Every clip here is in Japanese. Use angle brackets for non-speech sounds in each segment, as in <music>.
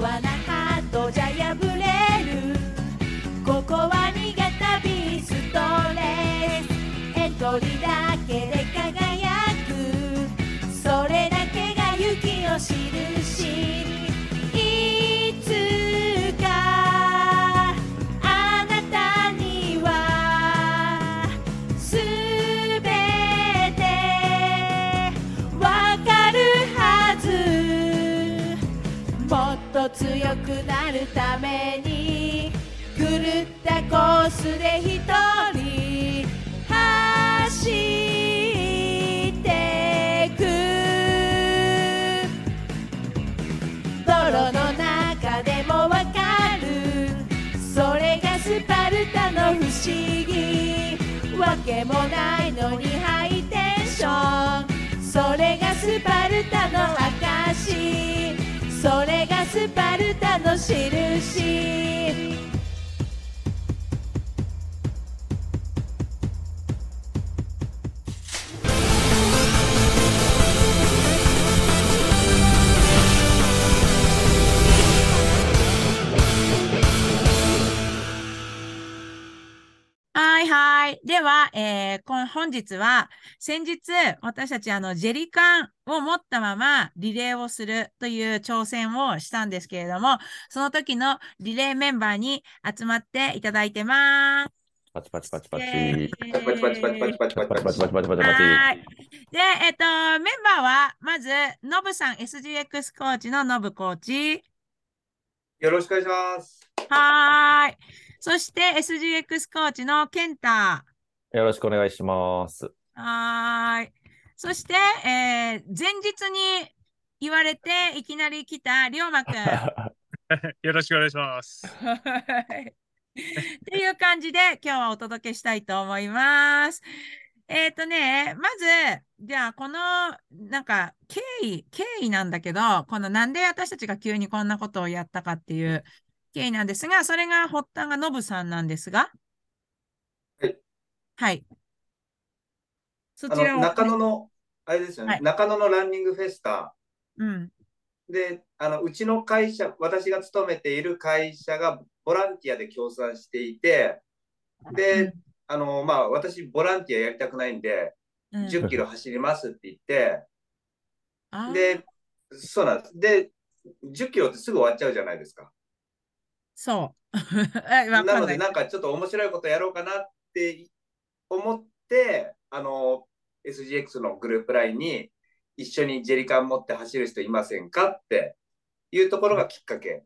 わない。くなるために狂ったコースで一人走ってく泥の中でもわかる。それがスパルタの不思議わけもないのにハイテンションそれがスパルタの証それがスパルタの印では、えー、今本日は、先日、私たち、あの、ジェリカンを持ったままリレーをするという挑戦をしたんですけれども、その時のリレーメンバーに集まっていただいてます。パチパチパチパチ。パチパチパチパチパチパチパチパチパチパチパチパチ。で、えっ、と、メンバーは、まず、ノブさん、SGX コーチのノブコーチ。よろしくお願いします。はーい。そして、SGX コーチのケンタ。よろしくお願いします。はーい。そして、えー前日に言われて、いきなり来た、りょうまくん。<laughs> よろしくお願いします。<laughs> はいっていう感じで今日はお届けしたいと思います。えっ、とね、まず、じゃあこの、なんか、経緯、経緯なんだけど、このなんで私たちが急にこんなことをやったかっていう経緯なんですが、それが発端がノブさんなんですが。はい。はい。そあちらを。の、中野の、あれですよね、はい中野のランニングフェスタうん。で、あの、うちの会社、私が勤めている会社がボランティアで協賛していて、で、あの、まあ、私、ボランティアやりたくないんで、うん、10キロ走りますって言って、あーで、そうなんです。で、10キロってすぐ終わっちゃうじゃないですか。そう。<laughs> えわかなんので、ない。なんかちょっと面白いことやろうかなって思って、あの、SGX のグループラインに一緒にジェリカン持って走る人いませんかっていうところがきっかけ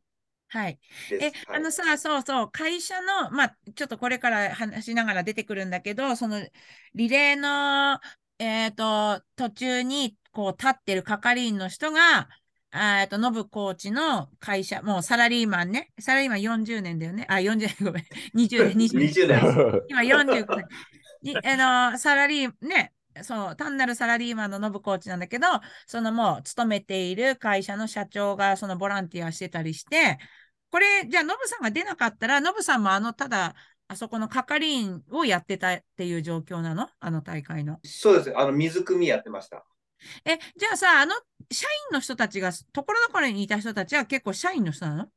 はい。え、はいあのさ、そうそう、会社の、まあ、ちょっとこれから話しながら出てくるんだけど、その、リレーの、えっと、途中に、こう、立ってる係員の人が、えっと、ノブコーチの会社、もうサラリーマンね、サラリーマン40年だよね。あ、40年、ごめん、20年、20年。20年。今45年。にあの、サラリー、ね、そう、単なるサラリーマンのノブコーチなんだけど、そのもう勤めている会社の社長がそのボランティアしてたりして、これ、じゃあノブさんが出なかったら、ノブさんもあの、ただ、あそこの係員をやってたっていう状況なの？あの大会の。そうです。あの、水汲みやってました。え、じゃあさ、あの、社員の人たちが、ところどころにいた人たちは結構社員の人なの？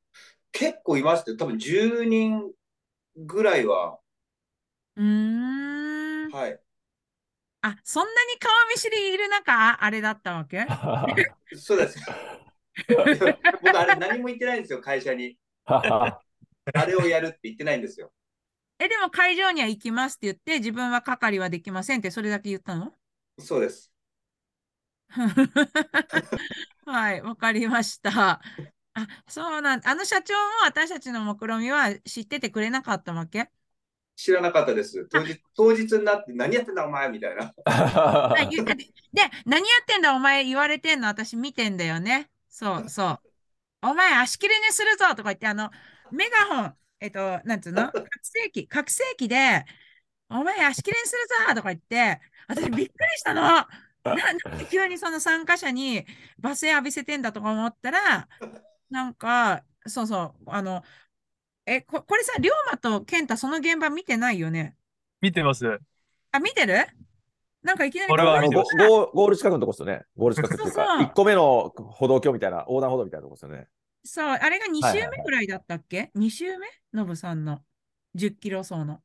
結構いましたよ。多分10人ぐらいは、うーん。はい。あ、そんなに顔見知りいる中、あれだったわけ？<laughs> そうです。僕、あれ何も言ってないんですよ、会社に。<laughs> あれをやるって言ってないんですよ。え、でも会場には行きますって言って、自分は係はできませんって、それだけ言ったの？そうです。<laughs> はい、わかりました。あ、そうなんあの社長も私たちの目論見みは知っててくれなかったわけ？知らなかったです。当日、当日になって何やってんだお前みたいな。で、何やってんだお前言われてんの？私見てんだよね。そうそう。お前足切りにするぞとか言って、あの、メガホン、えっと、なんつうの？<laughs> 拡声器、拡声器で、お前足切りにするぞとか言って、私びっくりしたの。な、なんで急にその参加者に罵声浴びせてんだとか思ったら、なんか、そうそう、あの、え、こ、これさ、龍馬と健太その現場見てないよね？見てます。あ、見てる？なんかいきなり俺はあのゴゴゴール近くのとこですよね。ゴール近くっていうか、そうそう1個目の歩道橋みたいな、横断歩道みたいなとこですよね。そう、あれが2週はいはいはい目ぐらいだったっけ、?2 週目ノブさんの10キロ走の。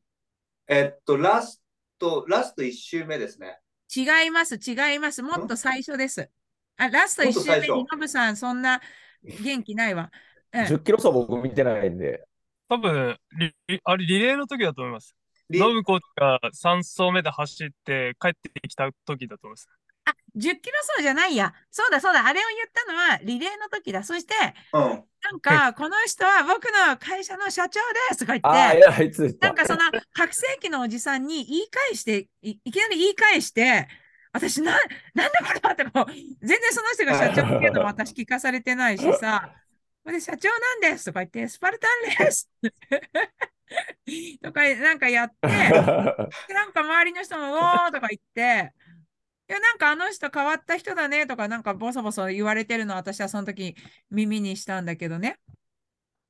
えっと、ラスト、ラスト1周目ですね。違います、違います。もっと最初です。あ、ラスト1周目もっと最初にノブさん、そんな元気ないわ。うん、10キロ走僕見てないんで。多分リリあれリレーの時だと思います。リノブコーチが3走目で走って帰ってきた時だと思います。あ、10キロ走じゃないや。そうだそうだ。あれを言ったのはリレーの時だ。そして、うん。なんか、この人は僕の会社の社長ですとか言ああ、って、なんかその覚醒器のおじさんに言い返して、いいきなり言い返して、私な、なんだこれはってこう、全然その人が社長っていうのも私聞かされてないしさ、で社長なんですとか言って、スパルタンです <laughs> とかなんかやって、<laughs> でなんか周りの人も、おーとか言って、いや、なんかあの人変わった人だねとか、なんかボソボソ言われてるのを私はその時耳にしたんだけどね。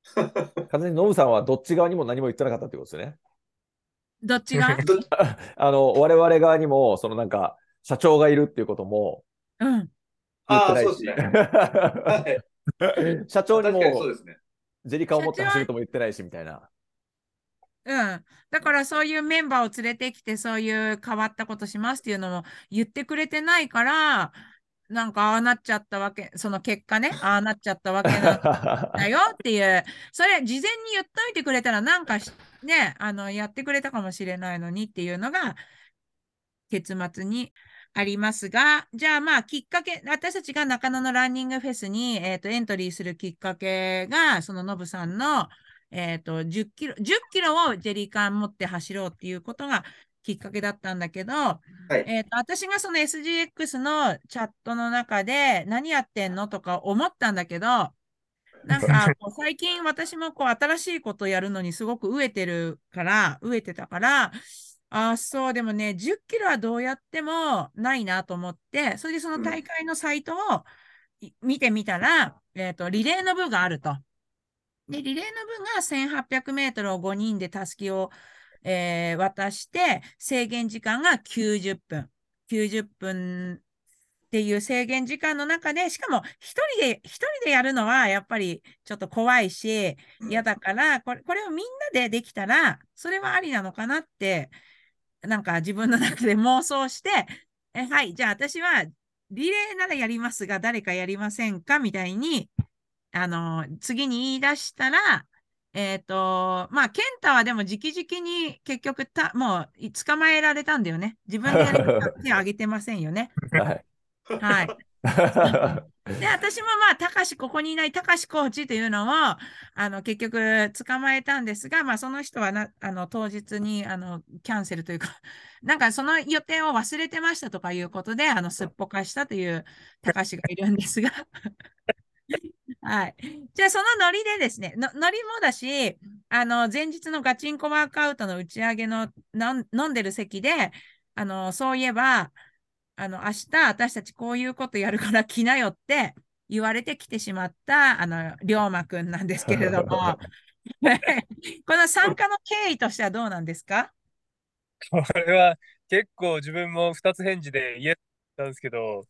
<laughs> 完全にノブさんはどっち側にも何も言ってなかったってことですよね。どっちがどあの、我々側にも、そのなんか、社長がいるっていうこともうん。言ってああ、ないし。そうですね。はい。<laughs> 社長にもですね。ジェリカを持って走るとも言ってないし、みたいな。うん。だからそういうメンバーを連れてきて、そういう変わったことしますっていうのも言ってくれてないから、なんかああなっちゃったわけ、その結果ね、ああなっちゃったわけなんだよっていう、それ事前に言っといてくれたら、なんかしね、あの、やってくれたかもしれないのにっていうのが、結末にありますが、じゃあまあきっかけ、私たちが中野のランニングフェスに、えーとエントリーするきっかけが、そのノブさんの、えーと10キロ、10キロをジェリーカン持って走ろうっていうことがきっかけだったんだけど、はい。えーと私がその SGX のチャットの中で何やってんのとか思ったんだけど、なんか <laughs> こう最近私もこう新しいことやるのにすごく飢えてるから、飢えてたから、ああ、そう、でもね、10キロはどうやってもないなと思って、それでその大会のサイトをい見てみたら、えっと、リレーの部があると。で、リレーの部が1800メートルを5人でたすきを、えー渡して、制限時間が90分。90分っていう制限時間の中で、しかも一人で、一人でやるのはやっぱりちょっと怖いし、嫌だから、これ、これをみんなでできたら、それはありなのかなって、なんか自分の中で妄想して、<laughs> え、はい、じゃあ私はリレーならやりますが、誰かやりませんかみたいに、あの、次に言い出したら、えっと、まあ、ケンタはでも直々に結局た、もうい捕まえられたんだよね。自分で手を挙げてませんよね。<laughs> はい。はい。<laughs> で、私もまあ、たかし、ここにいないたかしコーチというのを、あの、結局、捕まえたんですが、まあ、その人はな、あの、当日に、あの、キャンセルというか、<laughs> なんかその予定を忘れてましたとかいうことで、あの、すっぽかしたというたかしがいるんですが、<laughs> はい。じゃあ、そのノリでですね、のノリもだし、あの、前日のガチンコワークアウトの打ち上げの飲んでる席で、あの、そういえば、あの、明日私たちこういうことやるから来なよって言われて来てしまった、あの、龍馬くんなんですけれども、<laughs> この参加の経緯としてはどうなんですか？これは結構自分も2つ返事で言えたんですけど、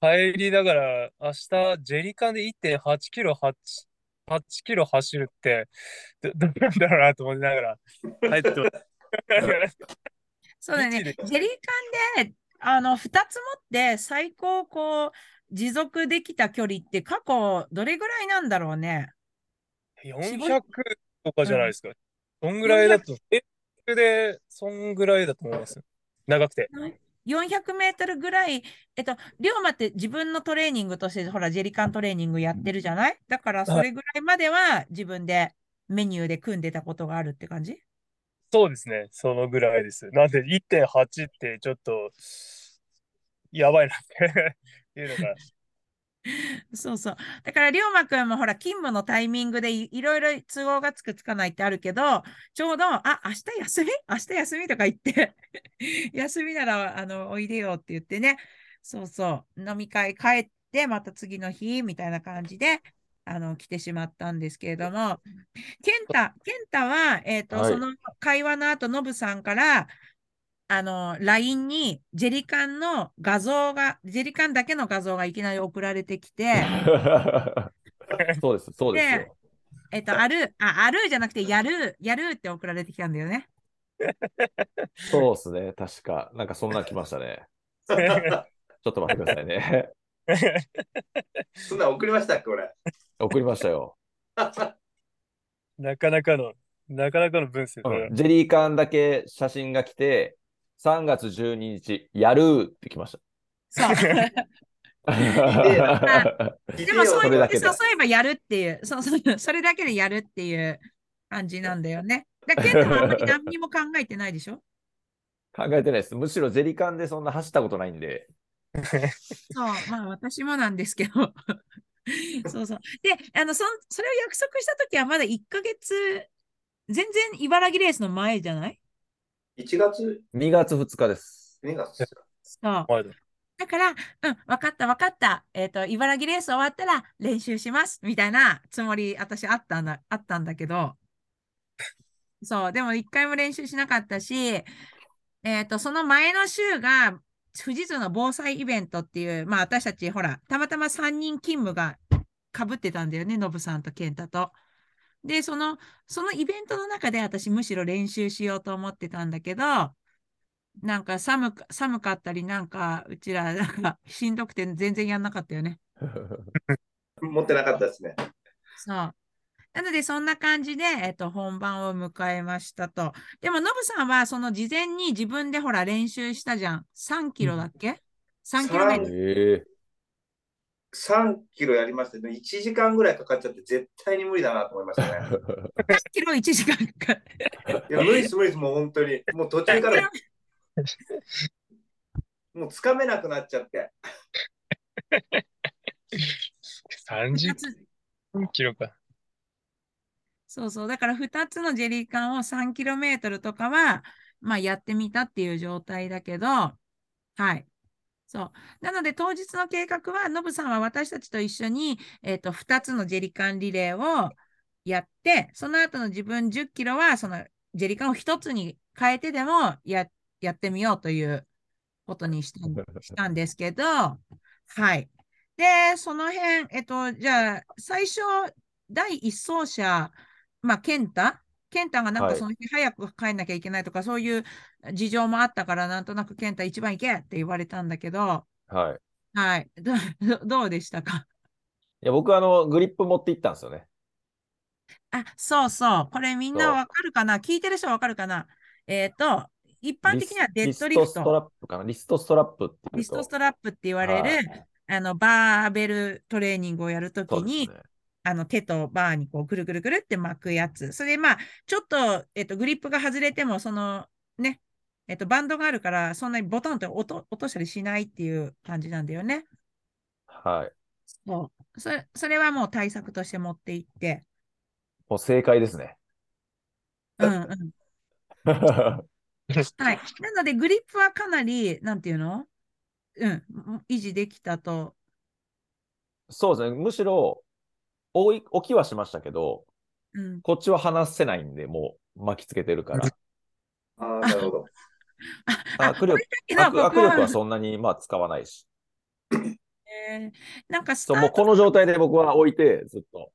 帰りながら明日ジェリカンで1.8キロ8、8キロ走るってどどうなんだろうなと思いながら帰ってます。<laughs> そうだね。ジェリーカンで、あの、2つ持って最高こう、持続できた距離って過去どれぐらいなんだろうね？400とかじゃないですか。そんぐらいだと、え、で、そんぐらいだと思います？長くて。400メートルぐらい、えっと、龍馬って自分のトレーニングとして、ほら、ジェリカントレーニングやってるじゃない？だから、それぐらいまでは自分でメニューで組んでたことがあるって感じ？そうですね。そのぐらいです。なんで1.8ってちょっと、やばいなって。<laughs> いうのが。そうそう。だから、龍馬くんもほら、勤務のタイミングでいいろいろ都合がつくつかないってあるけど、ちょうど、あ、明日休み？明日休みとか言って、<laughs> 休みなら、あの、おいでよって言ってね、そうそう、飲み会帰って、また次の日、みたいな感じで、あの、来てしまったんですけれども、ケンタ、ケンタは、えっと、はい。その会話の後、ノブさんから、あの、LINE にジェリカンの画像が、ジェリカンだけの画像がいきなり送られてきて、<laughs> そうです、そうですよ。えっと、ある、あ、あるじゃなくて、やる、やるって送られてきたんだよね。そうですね、確か。なんかそんな来ましたね。<laughs> ちょっと待ってくださいね。そんなん送りましたっけ、俺？送りましたよ。なかなかの、なかなかの分数。うんジェリー缶だけ写真が来て、3月12日、やるって来ましそう。<laughs> た。でもそう言ってそれだけで誘えばやるっていう、そうそう、それだけでやるっていう感じなんだよね。だけど、あんまり <laughs> 何にも考えてないでしょ？考えてないです。むしろジェリカンでそんな走ったことないんで。そう、まあ私もなんですけど。<laughs> そうそう。で、あの、そん、それを約束したときはまだ1ヶ月、全然茨城レースの前じゃない？1月、2月2日です。2月。そう。前だだから、うん、わかったわかった。えっ、と、茨城レース終わったら練習します。みたいなつもり、私あったんだ、あったんだけど、そう、でも一回も練習しなかったし、えっ、と、その前の週が、富士通の防災イベントっていう、まあ私たち、ほら、たまたま3人勤務が被ってたんだよね、ノブさんと健太と。で、その、そのイベントの中で私むしろ練習しようと思ってたんだけど、なんか寒か寒かったり、なんかうちら、<laughs> なんかしんどくて全然やんなかったよね。<laughs> 持ってなかったですね。そう。なので、そんな感じで、えっと、本番を迎えましたと。でも、ノブさんは、その事前に自分でほら練習したじゃん。3キロだっけ ?3 キロメートル。ええ3キロやりましたけど、1時間ぐらいかかっちゃって、絶対に無理だなと思いましたね。3キロ1時間か。いや、無理です、無理です、もう本当に。もう途中から、もうつかめなくなっちゃって。30つキロか。そうそう。だから2つのジェリー缶を3キロメートルとかは、まあやってみたっていう状態だけど、はい。そう。なので当日の計画は、ノブさんは私たちと一緒に、えっと、2つのジェリカンリレーをやって、その後の自分10キロは、そのジェリカンを1つに変えてでもや、やってみようということにしたん <laughs> したんですけど、はい。で、その辺、えっと、じゃあ、最初、第一走者、まあ、健太健太がなんはいかその日早く帰んなきゃいけないとか、そういう事情もあったから、なんとなく健太一番行けって言われたんだけど、はい。はい。どど <laughs> どうでしたか？いや、僕あの、グリップ持って行ったんですよね。あ、そうそう。これみんなわかるかな？聞いてる人わかるかな？えっと、一般的にはデッドリフリストストラト、ップかな？リストストラップっていうと。リストストラップって言われはる、あの、バーベルトレーニングをやるときに。あの手とバーにこうぐるぐるぐるって巻くやつ。それでまあ、ちょっと、えっと、グリップが外れても、そのね、えっと、バンドがあるから、そんなにボトンと落としたりしないっていう感じなんだよね。はい。そう。それ、それはもう対策として持っていって。もう正解ですね。うんうん。<laughs> はい。なので、グリップはかなり、なんていうの？うん、維持できたと。そうですね。むしろ、置い置きはしましたけど、うん。こっちは離せないんで、もう巻きつけてるから。ああ、なるほど。あ、握力握力はそんなにまあ使わないし。えーなんかスそう、タートもうこの状態で僕は置いて、ずっと。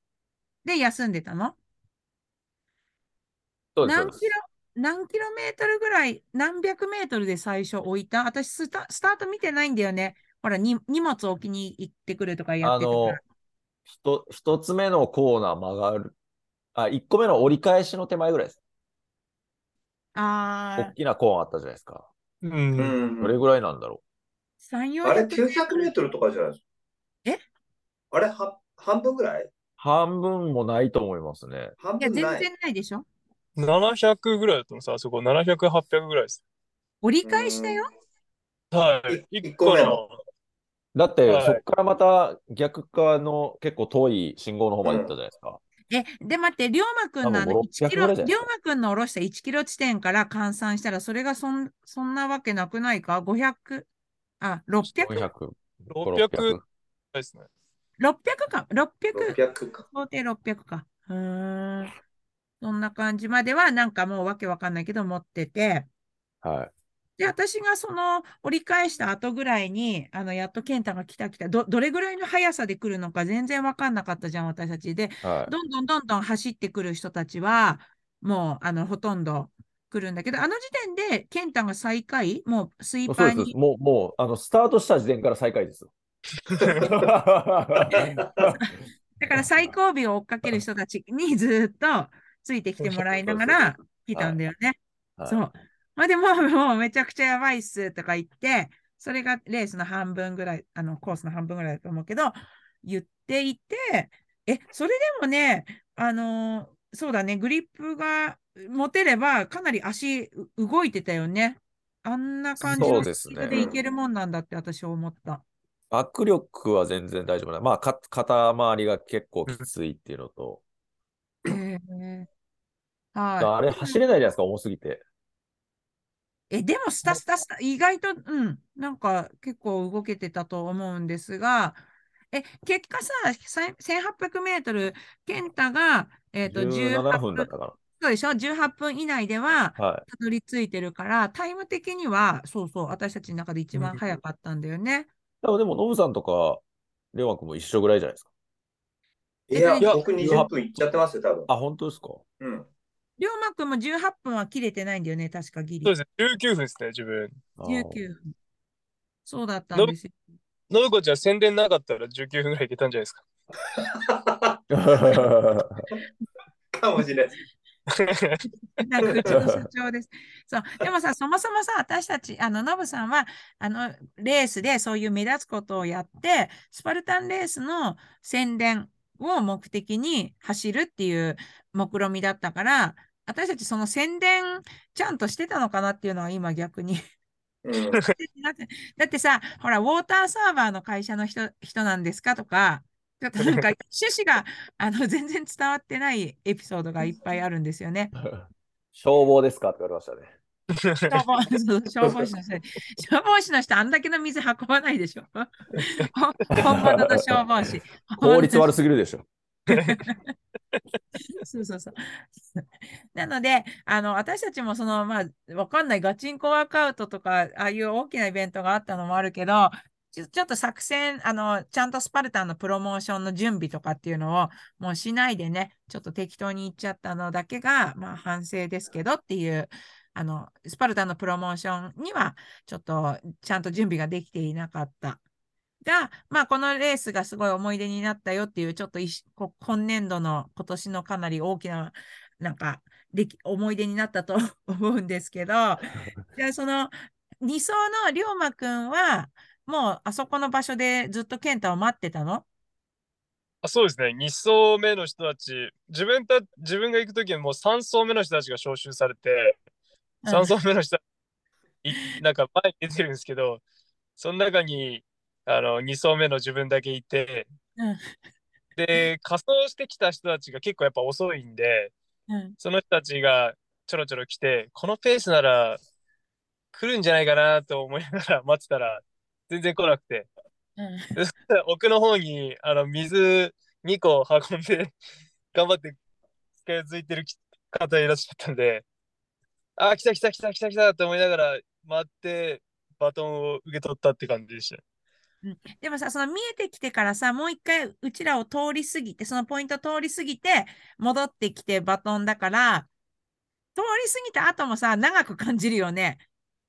で休んでたの？そうです、そうです何キロ、何キロメートルぐらい、何百メートルで最初置いた？私スタ、スタート見てないんだよね。ほら、に荷物置きに行ってくるとかやってたかあのら。、ひと一つ目のコーナー曲がる。あ、一個目の折り返しの手前ぐらいです。あ大きなコーンあったじゃないですか。う。うんん。どれぐらいなんだろあ、3、あれ、400 900メートルとかじゃないですか？え？あれ、は半分ぐらい？う半分もないと思いますね。いや、全半分ない。然ないでしょ？700ぐらいだったのさ、あそこ700、800ぐらいです。折り返しだよ。はい。い1個個目の。だって、はいそっからまた逆側の結構遠い信号の方まで行ったじゃないですか。え、で、待って、龍馬くんのあの多分1キロ、600ぐらいじゃない龍ですか馬くんの下ろした1キロ地点から換算したら、それがそん、そんなわけなくないか ?500、あ、600?600 400。600ですね。か ?600。600か。想定600か。うーん。そんな感じまでは、なんかもうわけわかんないけど持ってて、はい。で、私がその折り返した後ぐらいに、あの、やっと健太が来た来た、ど、どれぐらいの速さで来るのか全然わかんなかったじゃん、私たち。で、はい。どんどんどんどん走ってくる人たちは、もう、あの、ほとんど来るんだけど、あの時点で、健太が最下位、もうスイーパー。に、もう、もう、あの、スタートした時点から最下位ですよ。<laughs> だから最後尾を追っかける人たちにずっとついてきてもらいながら来たんだよね。はいそう。まあでも、もうめちゃくちゃやばいっすとか言って、それがレースの半分ぐらい、あの、コースの半分ぐらいだと思うけど、言っていて、え、それでもね、あのーそうだね、グリップが持てれば、かなり足う動いてたよね。あんな感じですねスピードでいけるもんなんだって私は思った。握力は全然大丈夫な。まあ、か肩周りが結構きついっていうのと、へえはあれ走れないじゃないですか、重すぎて。い。え、でも、スタスタスタ、意外と、うん、なんか結構動けてたと思うんですが、え、結果さ、さ1800メートル、健太が、えっと、17 18分分だっ、たかそうでしょ ?18 分以内では、な。はい。たどり着いてるから、タイム的には、そうそう、私たちの中で一番早かったんだよね。でも、でも、ノブさんとか、レオマ君も一緒ぐらいじゃないですか。いや、いや僕20分いっちゃってますよ、多分。あ、本当ですか？うん。龍馬くんも18分は切れてないんだよね、確かギリ。そうですね。19分ですね、自分。あー19分。そうだったんですよ。のぶこちゃん宣伝なかったら19分ぐらいいけたんじゃないですか。かもしれない。なんかうちの社長です。そう。でもさ、そもそもさ、私たち、あの、ノブさんは、あの、レースでそういう目立つことをやって、スパルタンレースの宣伝を目的に走るっていう目論みだったから、私たちその宣伝ちゃんとしてたのかなっていうのは今逆にうん。<laughs> だってさ、ほら、ウォーターサーバーの会社の人人なんですかとか、ちょっとなんか <laughs> 趣旨があの全然伝わってないエピソードがいっぱいあるんですよね。<laughs> 消防ですかって言われましたね。消防消防士の人、消防士の人、あんだけの水運ばないでしょ。ほ本物の消防士。効率悪すぎるでしょ。<laughs> そうそうそう。<laughs> なので、あの、私たちもその、まあ、わかんないガチンコワークアウトとか、ああいう大きなイベントがあったのもあるけど、ちょちょっと作戦、あの、ちゃんとスパルタンのプロモーションの準備とかっていうのをもうしないでね、ちょっと適当に言っちゃったのだけが、まあ反省ですけどっていう、あの、スパルタンのプロモーションには、ちょっとちゃんと準備ができていなかった。が、まあ、このレースがすごい思い出になったよっていう、ちょっといしこ今年度の今年のかなり大きな、なんか、でき思い出になったと <laughs> 思うんですけど、<laughs> じゃあその2走の龍馬くんは、もうあそこの場所でずっと健太を待ってたの？あそうですね。2層目の人たち、自分た自分が行くときはもう3層目の人たちが招集されて、うん3層目の人たち、いなんか前に出てるんですけど、その中にあの2層目の自分だけいて、うん。で、仮装してきた人たちが結構やっぱ遅いんで、うん。その人たちがちょろちょろ来て、このペースなら来るんじゃないかなと思いながら待ってたら、全然来なくて、うん。<laughs> 奥の方にあの水2個運んで頑張って近づいてる方いらっしゃったんで、あー、来た来た来た来た来たと思いながら待ってバトンを受け取ったって感じでした。でもさ、その見えてきてからさ、もう一回うちらを通り過ぎて、そのポイント通り過ぎて、戻ってきてバトンだから、通り過ぎた後もさ、長く感じるよね。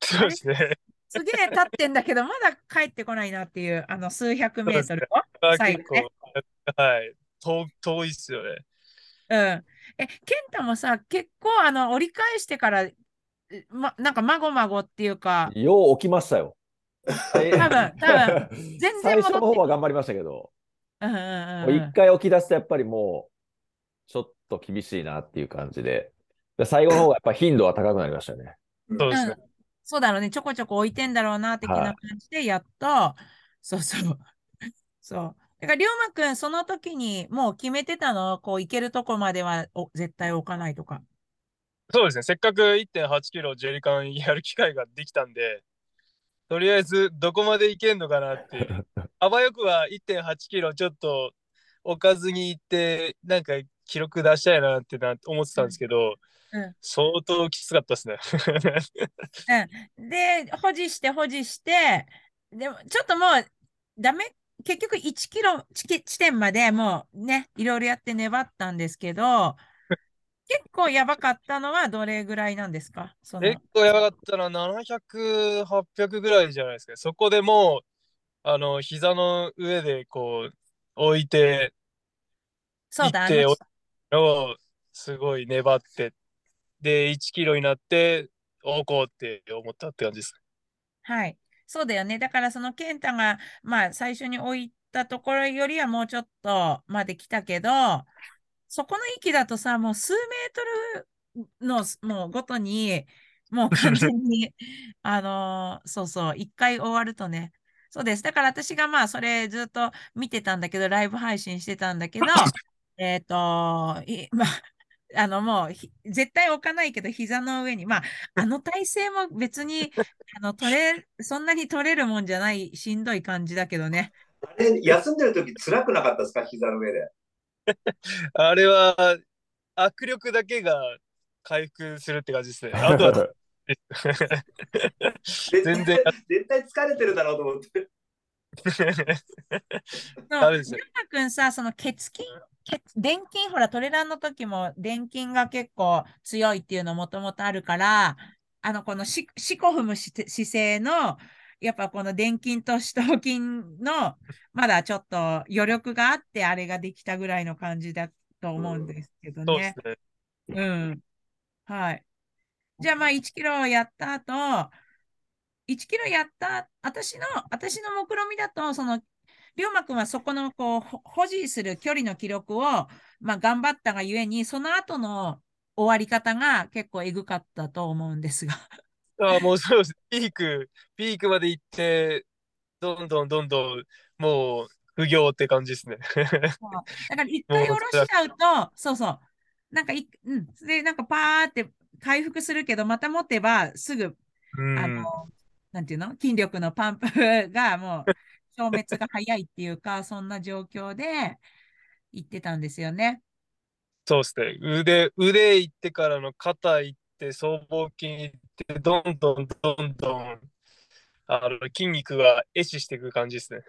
そうですね。すげえ経ってんだけど、まだ帰ってこないなっていう、あの数百メートルを。あ最後結構、はい。遠遠いっすよね。うん。え、健太もさ、結構あの折り返してから、うま、なんかまごまごっていうか、よう起きましたよ。多分多分全然最初の方は頑張りましたけど、うんうんうんもううん一回起き出すとやっぱりもう、ちょっと厳しいなっていう感じで、で最後の方がやっぱ頻度は高くなりましたよね。そうですね。そうだろうね、ちょこちょこ置いてんだろうな、的はいな感じで、やっと、そうそう。そう。だから、龍馬くん、その時にもう決めてたの、こう、行けるとこまではお絶対置かないとか。そうですね。せっかく1.8キロジェリカンやる機会ができたんで、とりあえずどこまで行けんのかなっていう。<laughs> あばよくは1.8キロちょっと置かずに行って、なんか記録出したいなってな思ってたんですけど、うん相当きつかったですね。で、保持して保持して、でもちょっともうダメ、結局1キロ地地点までもうね、いろいろやって粘ったんですけど、結構やばかったのはどれぐらいなんですか？その結構やばかったのは700、800ぐらいじゃないですか。そこでもう、あの、膝の上でこう、置いて、そうだ、あ行ってのをすごい粘って、で、1キロになって、おこうって思ったって感じです。はい。そうだよね。だからその健太が、まあ最初に置いたところよりはもうちょっとまで来たけど、そこの域だとさ、もう数メートルのもうごとに、もう完全に、<laughs> あのーそうそう、一回終わるとね。そうです。だから私がまあそれずっと見てたんだけど、ライブ配信してたんだけど、<laughs> えっと、いまあ、あのもうひ絶対置かないけど、膝の上に、まあ、あの体勢も別に <laughs> あの取れ、そんなに取れるもんじゃないしんどい感じだけどね。あれ、休んでる時辛くなかったですか？膝の上で。<laughs> あれは、握力だけが回復するって感じですね。<laughs> あとは、全然絶対疲れてるだろうと思って。<laughs> ダメですよくんさ、その血筋、血電筋、ほら、トレランの時も電筋が結構強いっていうのもともとあるから、あの、このし四股踏むし姿勢の、やっぱこの電筋と四頭筋の、<laughs> まだちょっと余力があって、あれができたぐらいの感じだと思うんですけどねそうで。すね。うん。はい。じゃあまあ1キロやった後、1キロやった、私の、私の目論見みだと、その、龍馬くんはそこのこうほ保持する距離の記録を、まあ、頑張ったがゆえに、その後の終わり方が結構えぐかったと思うんですが。あもうそうです。ピーク、ピークまで行って、どんどんどんどん、もう、不行って感じですね。だから一回下ろしちゃうと、そうそう。なんかい、うん。で、なんかパーって回復するけど、また持てばすぐうん。あの、なんていうの？筋力のパンプがもう <laughs> 消滅が早いっていうか、そんな状況で言ってたんですよね。そうですね。腕、腕行ってからの肩行って、僧帽筋行って、どんどんどんどん、あの、筋肉が壊死していく感じですね。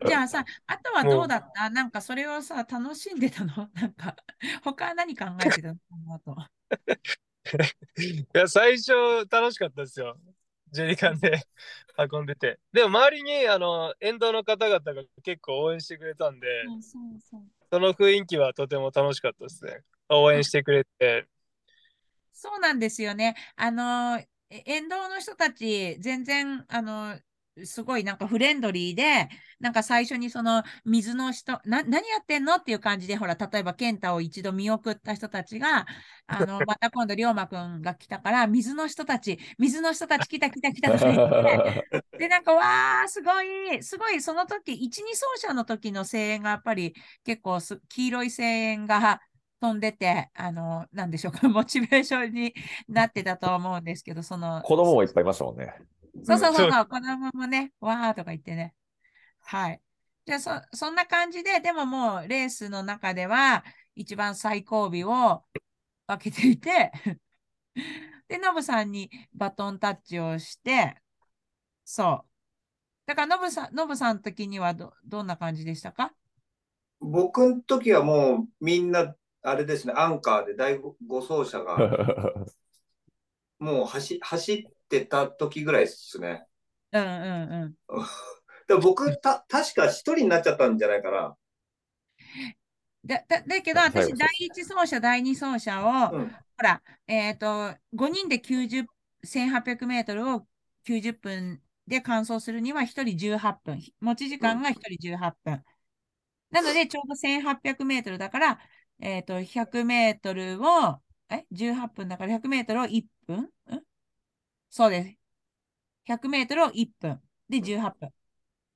とじゃあさ、あとはどうだった？なんかそれをさ、楽しんでたの？<laughs> なんか、他は何考えてたの？<laughs> いや、最初楽しかったですよ。ジェリカンで運んでて。でも周りに、あの、沿道の方々が結構応援してくれたんで。その雰囲気はとても楽しかったですね。応援してくれて。そうなんですよね。あの、え沿道の人たち、全然、あの、すごいなんかフレンドリーで、なんか最初にその水の人、な、何やってんのっていう感じで、ほら、例えば健太を一度見送った人たちが、あの、<laughs> また今度、龍馬くんが来たから、水の人たち、水の人たち来た来た来たとか言って、で、なんか、わー、すごい、すごい、その時、1、2走者の時の声援がやっぱり結構す黄色い声援が飛んでて、あの、なんでしょうか、モチベーションになってたと思うんですけど、その、子供もいっぱいいましたもんね。そうそうそうそそう、子供もね、わーとか言ってね。はい。じゃあ、そ、そんな感じで、でももう、レースの中では、一番最後尾を分けていて、<laughs> で、ノブさんにバトンタッチをして、そう。だから、ノブさん、ノブさんの時にはど、どんな感じでしたか？僕の時はもうみんな、あれですね、アンカーで第5走者が <laughs> もう走走ってた時ぐらいですね。うんうんうん。<laughs> でも僕た、確か一人になっちゃったんじゃないかな。だ、だ、だけど、私、第一走者、第二走者を、うん。ほら、えっと、5人で90、1800メートルを90分で完走するには1人18分。持ち時間が1人18分。なので、ちょうど1800メートルだから、えっと、100メートルを、え、18分だから100メートルを1分ん？そうです。100メートルを1分で18分。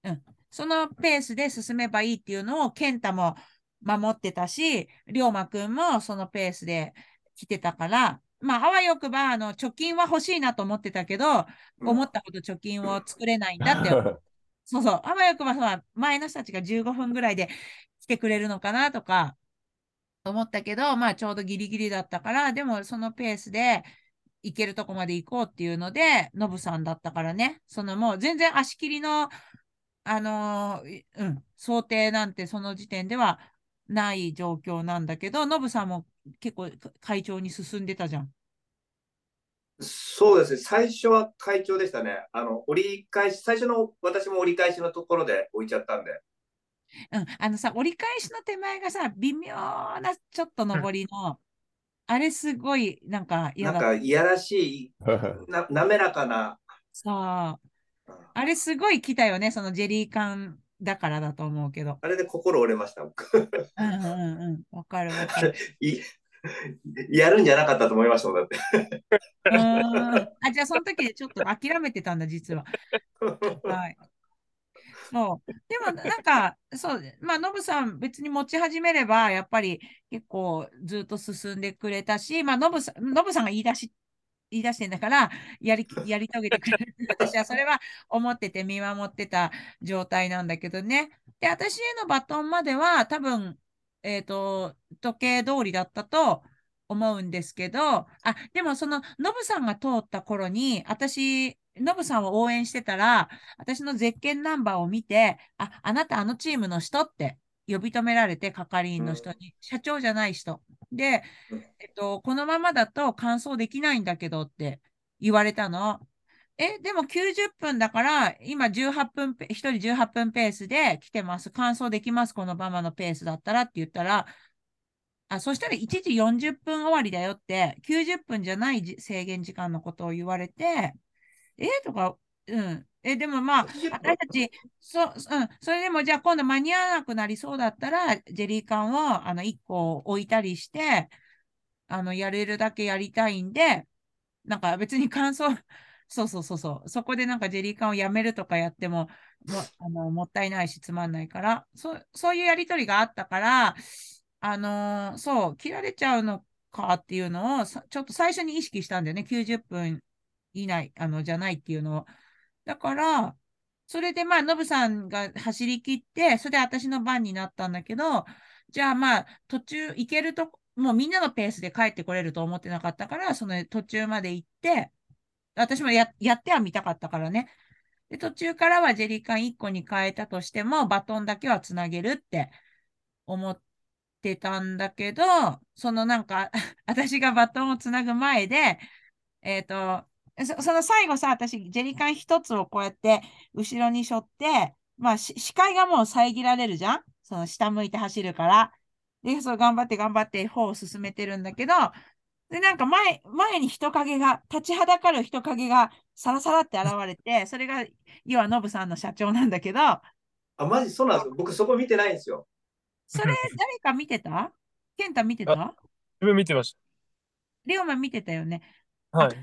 うん。そのペースで進めばいいっていうのを、健太も守ってたし、龍馬くんもそのペースで来てたから、まあ、あわよくば、あの、貯金は欲しいなと思ってたけど、思ったほど貯金を作れないんだって、<laughs> そうそう、あわよくばさ、前の人たちが15分ぐらいで来てくれるのかなとか、と思ったけど、まあちょうどギリギリだったから、でもそのペースで行けるとこまで行こうっていうので、ノブさんだったからね、そのもう全然足切りの、あのーうん、想定なんてその時点ではない状況なんだけど、ノブさんも結構会長に進んでたじゃん。そうですね、最初は会長でしたね。あの、折り返し、最初の私も折り返しのところで置いちゃったんで。うん、あのさ、折り返しの手前がさ、微妙なちょっと上りの、あれすごいなんか。なんかいやらしい、<laughs> な滑らかな。さあ、うんあれすごい来たよね、そのジェリー缶だからだと思うけど。あれで心折れました。うんうんうんうん、わかるわかる。<laughs> いやるんじゃなかったと思いましたもん、だって。うーんあ、じゃあその時でちょっと諦めてたんだ、実は。<laughs> はい。そう。でもなんか、そう、まあ、ノブさん別に持ち始めれば、やっぱり結構ずっと進んでくれたし、まあ、ノブさん、ノブさんが言い出し、言い出してんだから、やり、やり遂げてくれる。私はそれは思ってて見守ってた状態なんだけどね。で、私へのバトンまでは多分、えっと、時計通りだったと思うんですけど、あ、でもその、ノブさんが通った頃に、私、ノブさんを応援してたら、私のゼッケンナンバーを見て、あ、あなたあのチームの人って呼び止められて、係員の人に、社長じゃない人。でうん、えっと、このままだと完走できないんだけどって言われたの。え、でも90分だから、今18分ペ、1人18分ペースで来てます。完走できます、このままのペースだったらって言ったら、あ、そしたら1時40分終わりだよって、90分じゃないじ制限時間のことを言われて、え？とか、うん。え、でもまあ、80分私たち、そ、うん、それでもじゃあ今度間に合わなくなりそうだったら、ジェリー缶をあの1個置いたりして、あの、やれるだけやりたいんで、なんか別に感想、そうそうそうそう、そこでなんかジェリー缶をやめるとかやっても、もあのもったいないしつまんないから、そそういうやりとりがあったから、あのーそう、切られちゃうのかっていうのをさちょっと最初に意識したんだよね。90分以内、あの、じゃないっていうのを。だから、それでまあ、ノブさんが走り切って、それで私の番になったんだけど、じゃあまあ、途中行けると、もうみんなのペースで帰ってこれると思ってなかったから、その途中まで行って、私もややってはみたかったからね。で、途中からはジェリー缶1個に変えたとしても、バトンだけはつなげるって思ってたんだけど、そのなんか、<laughs> 私がバトンをつなぐ前で、えっと、そその最後さ、私、ジェリカン一つをこうやって後ろに背負って、まあ、し視界がもう遮られるじゃん？その下向いて走るから。で、そう頑張って頑張って方を進めてるんだけど、で、なんか前、前に人影が、立ちはだかる人影がさらさらって現れて、<laughs> それが、要はノブさんの社長なんだけど、あ、マジそうなんですよ。僕そこ見てないんですよ。それ誰か見てた？健太見てた？自分見てましリオマ見てたよね。た。はい。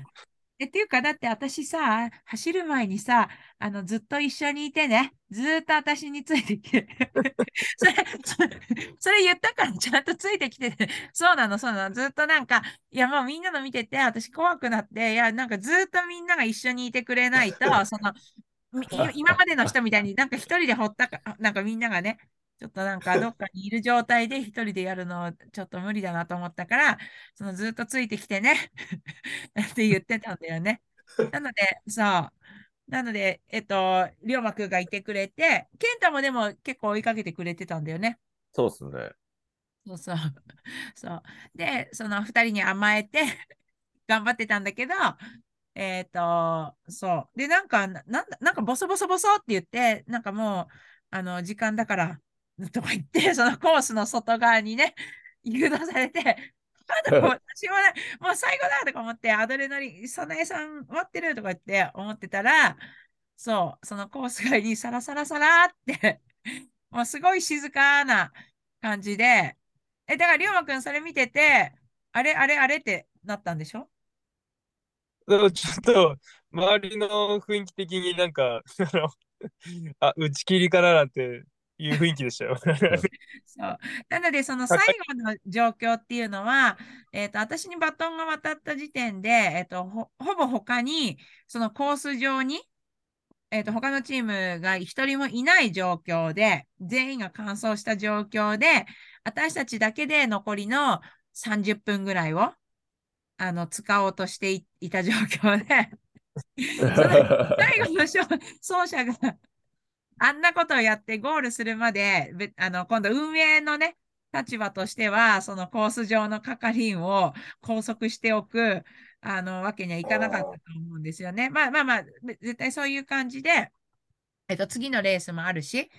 え、っていうか、だって私さ、走る前にさ、あの、ずっと一緒にいてね、ずーっと私についてきて、<laughs> それ、それ、言ったからちゃんとついてきてて、そうなの、そうなの、ずっとなんか、いや、もうみんなの見てて、私怖くなって、いや、なんかずーっとみんなが一緒にいてくれないと、その、今までの人みたいになんか一人でほったか、なんかみんながね、ちょっとなんかどっかにいる状態で一人でやるのちょっと無理だなと思ったから、そのずっとついてきてね <laughs> って言ってたんだよね。なので、そう。なので、えっと、りょうまくんがいてくれて、ケンタもでも結構追いかけてくれてたんだよね。そうですね。そうそう。そう。で、その二人に甘えて <laughs> 頑張ってたんだけど、えっと、そう。で、なんか、ななんだ、なんかボソボソボソって言って、なんかもう、あの、時間だから、とか言って、<laughs> そのコースの外側にね、<laughs> 誘導されて、<laughs> あでも私もね、もう最後だとか思って、アドレナリン、早苗さん待ってるとか言って思ってたら、そう、そのコース外にサラサラサラって、もうすごい静かな感じで、え、だから、りょうまくんそれ見てて、あれ、あれ、あれってなったんでしょ？ちょっと、周りの雰囲気的になんか、あの、あ、打ち切りかななんていう雰囲気でしたよ。<laughs> そう。なので、その最後の状況っていうのは、えっと、私にバトンが渡った時点で、えっと、ほ、ほぼ他に、そのコース上に、えっ、と、他のチームが一人もいない状況で、全員が完走した状況で、私たちだけで残りの30分ぐらいを、あの、使おうとしていいた状況で、<laughs> 最後の勝走者があんなことをやってゴールするまで、べあの、今度運営のね、立場としては、そのコース上の係員を拘束しておく、あの、わけにはいかなかったと思うんですよね。まあまあまあ、べ絶対そういう感じで、えっと、次のレースもあるし、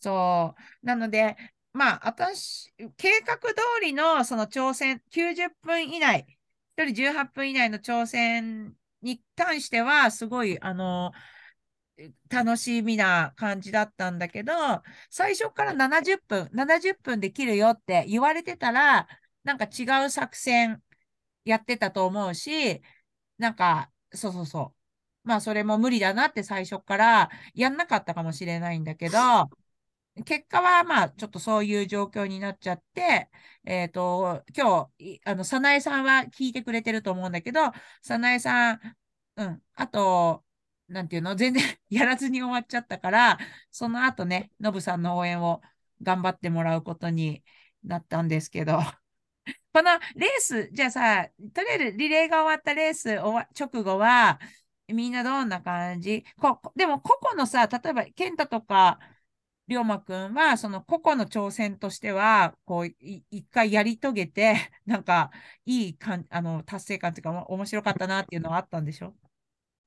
そう。なので、まあ、私、計画通りのその挑戦、90分以内、1人18分以内の挑戦に関しては、すごい、あの、楽しみな感じだったんだけど、最初から70分、70分できるよって言われてたら、なんか違う作戦やってたと思うし、なんか、そうそうそう。まあ、それも無理だなって最初からやんなかったかもしれないんだけど、結果はまあ、ちょっとそういう状況になっちゃって、えっと、今日、あの、早苗さんは聞いてくれてると思うんだけど、早苗さん、うん、あと、なんていうの、<laughs> 全然やらずに終わっちゃったから、その後ね、ノブさんの応援を頑張ってもらうことになったんですけど、<laughs> このレース、じゃあさ、とりあえずリレーが終わったレース直後は、みんなどんな感じ？こでも個々のさ、例えば、健太とか、龍馬くんは、その個々の挑戦としては、こう、一回やり遂げて、なんか、いいかん、あの、達成感っていうか、面白かったなっていうのはあったんでしょ？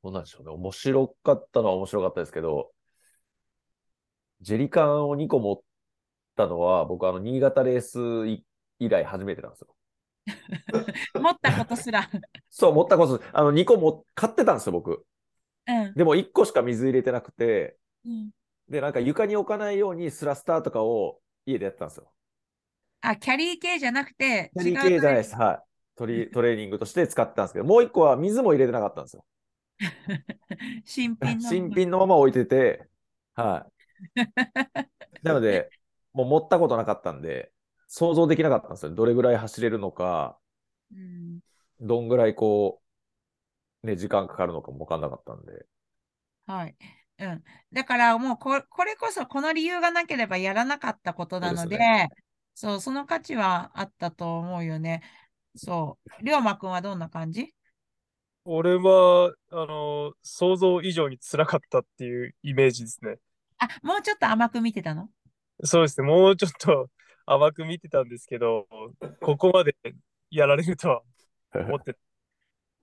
どうなんでしょうね。面白かったのは面白かったですけど、ジェリカンを2個持ったのは、僕、あの、新潟レースい以来初めてなんですよ。<laughs> 持ったことすら。<laughs> そう、持ったこと、あの、2個も買ってたんですよ、僕。うん。でも1個しか水入れてなくて、うんで、なんか床に置かないようにスラスターとかを家でやってたんですよ。あ、キャリー系じゃなくて、キャリー系じゃないです。はい。トリトレーニングとして使ってたんですけど、もう1個は水も入れてなかったんですよ。<laughs> 新品の。<laughs> 新品のまま置いてて、はい。<laughs> なので、もう持ったことなかったんで、想像できなかったんですよ。どれぐらい走れるのか、うん。どんぐらいこう、ね、時間かかるのかも分かんなかったんで。はい。うん。だからもうこ、これこそこの理由がなければやらなかったことなので、そうですそう、その価値はあったと思うよね。そう。龍馬くんはどんな感じ？俺は、あの、想像以上に辛かったっていうイメージですね。あ、もうちょっと甘く見てたの？そうですね。もうちょっと甘く見てたんですけど、ここまでやられるとは思って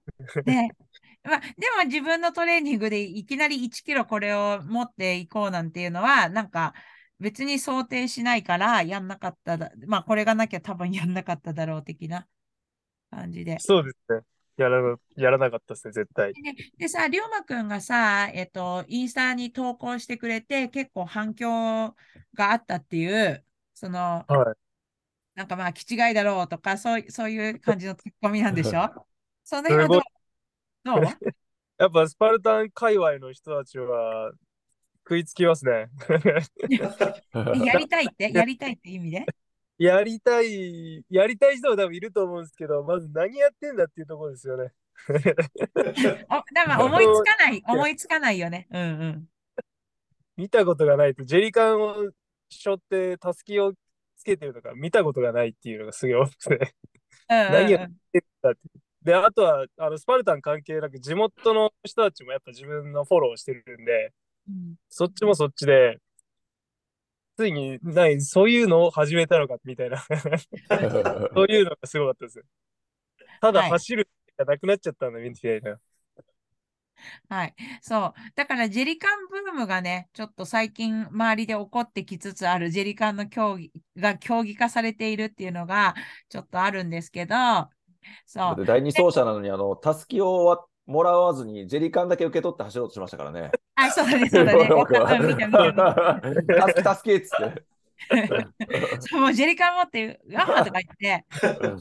<laughs> ね。まあ、でも自分のトレーニングでいきなり1キロこれを持っていこうなんていうのは、なんか別に想定しないからやんなかっただ。まあ、これがなきゃ多分やんなかっただろう的な感じで。そうですね。やらな、やらなかったですね、絶対。ででさ、龍馬くんがさ、えっと、インスタに投稿してくれて、結構反響があったっていう、その、はい。なんかまあ、気違いだろうとか、そういそういう感じのツッコミなんでしょ？その辺はどう？どう？<laughs> やっぱスパルタン界隈の人たちは食いつきますね。<laughs> やりたいって？やりたいって意味で？やりたい、やりたい人は多分いると思うんですけど、まず何やってんだっていうところですよね。<laughs> おだから思いつかない、思いつかないよね。うんうん。見たことがないと、ジェリカンを背負ってたすきをつけてるのが見たことがないっていうのがすごい多くて。うんうんうん何やってたってで、あとは、あの、スパルタン関係なく、地元の人たちもやっぱ自分のフォローしてるんで、うんそっちもそっちで、ついに、ない、そういうのを始めたのか、みたいな。<laughs> そういうのがすごかったですよ。ただはい走るしかなくなっちゃったんだ、みたいな。はい。そう。だから、ジェリカンブームがね、ちょっと最近周りで起こってきつつある、ジェリカンの競技が競技化されているっていうのが、ちょっとあるんですけど、そう。で第二走者なのに、あの、たすきをわもらわずに、ジェリカンだけ受け取って走ろうとしましたからね。あ、そうだね、そうだね。見た見た見た。たすき、たすきっつって。<laughs> そうもうジェリカン持って、わーとか言って、うん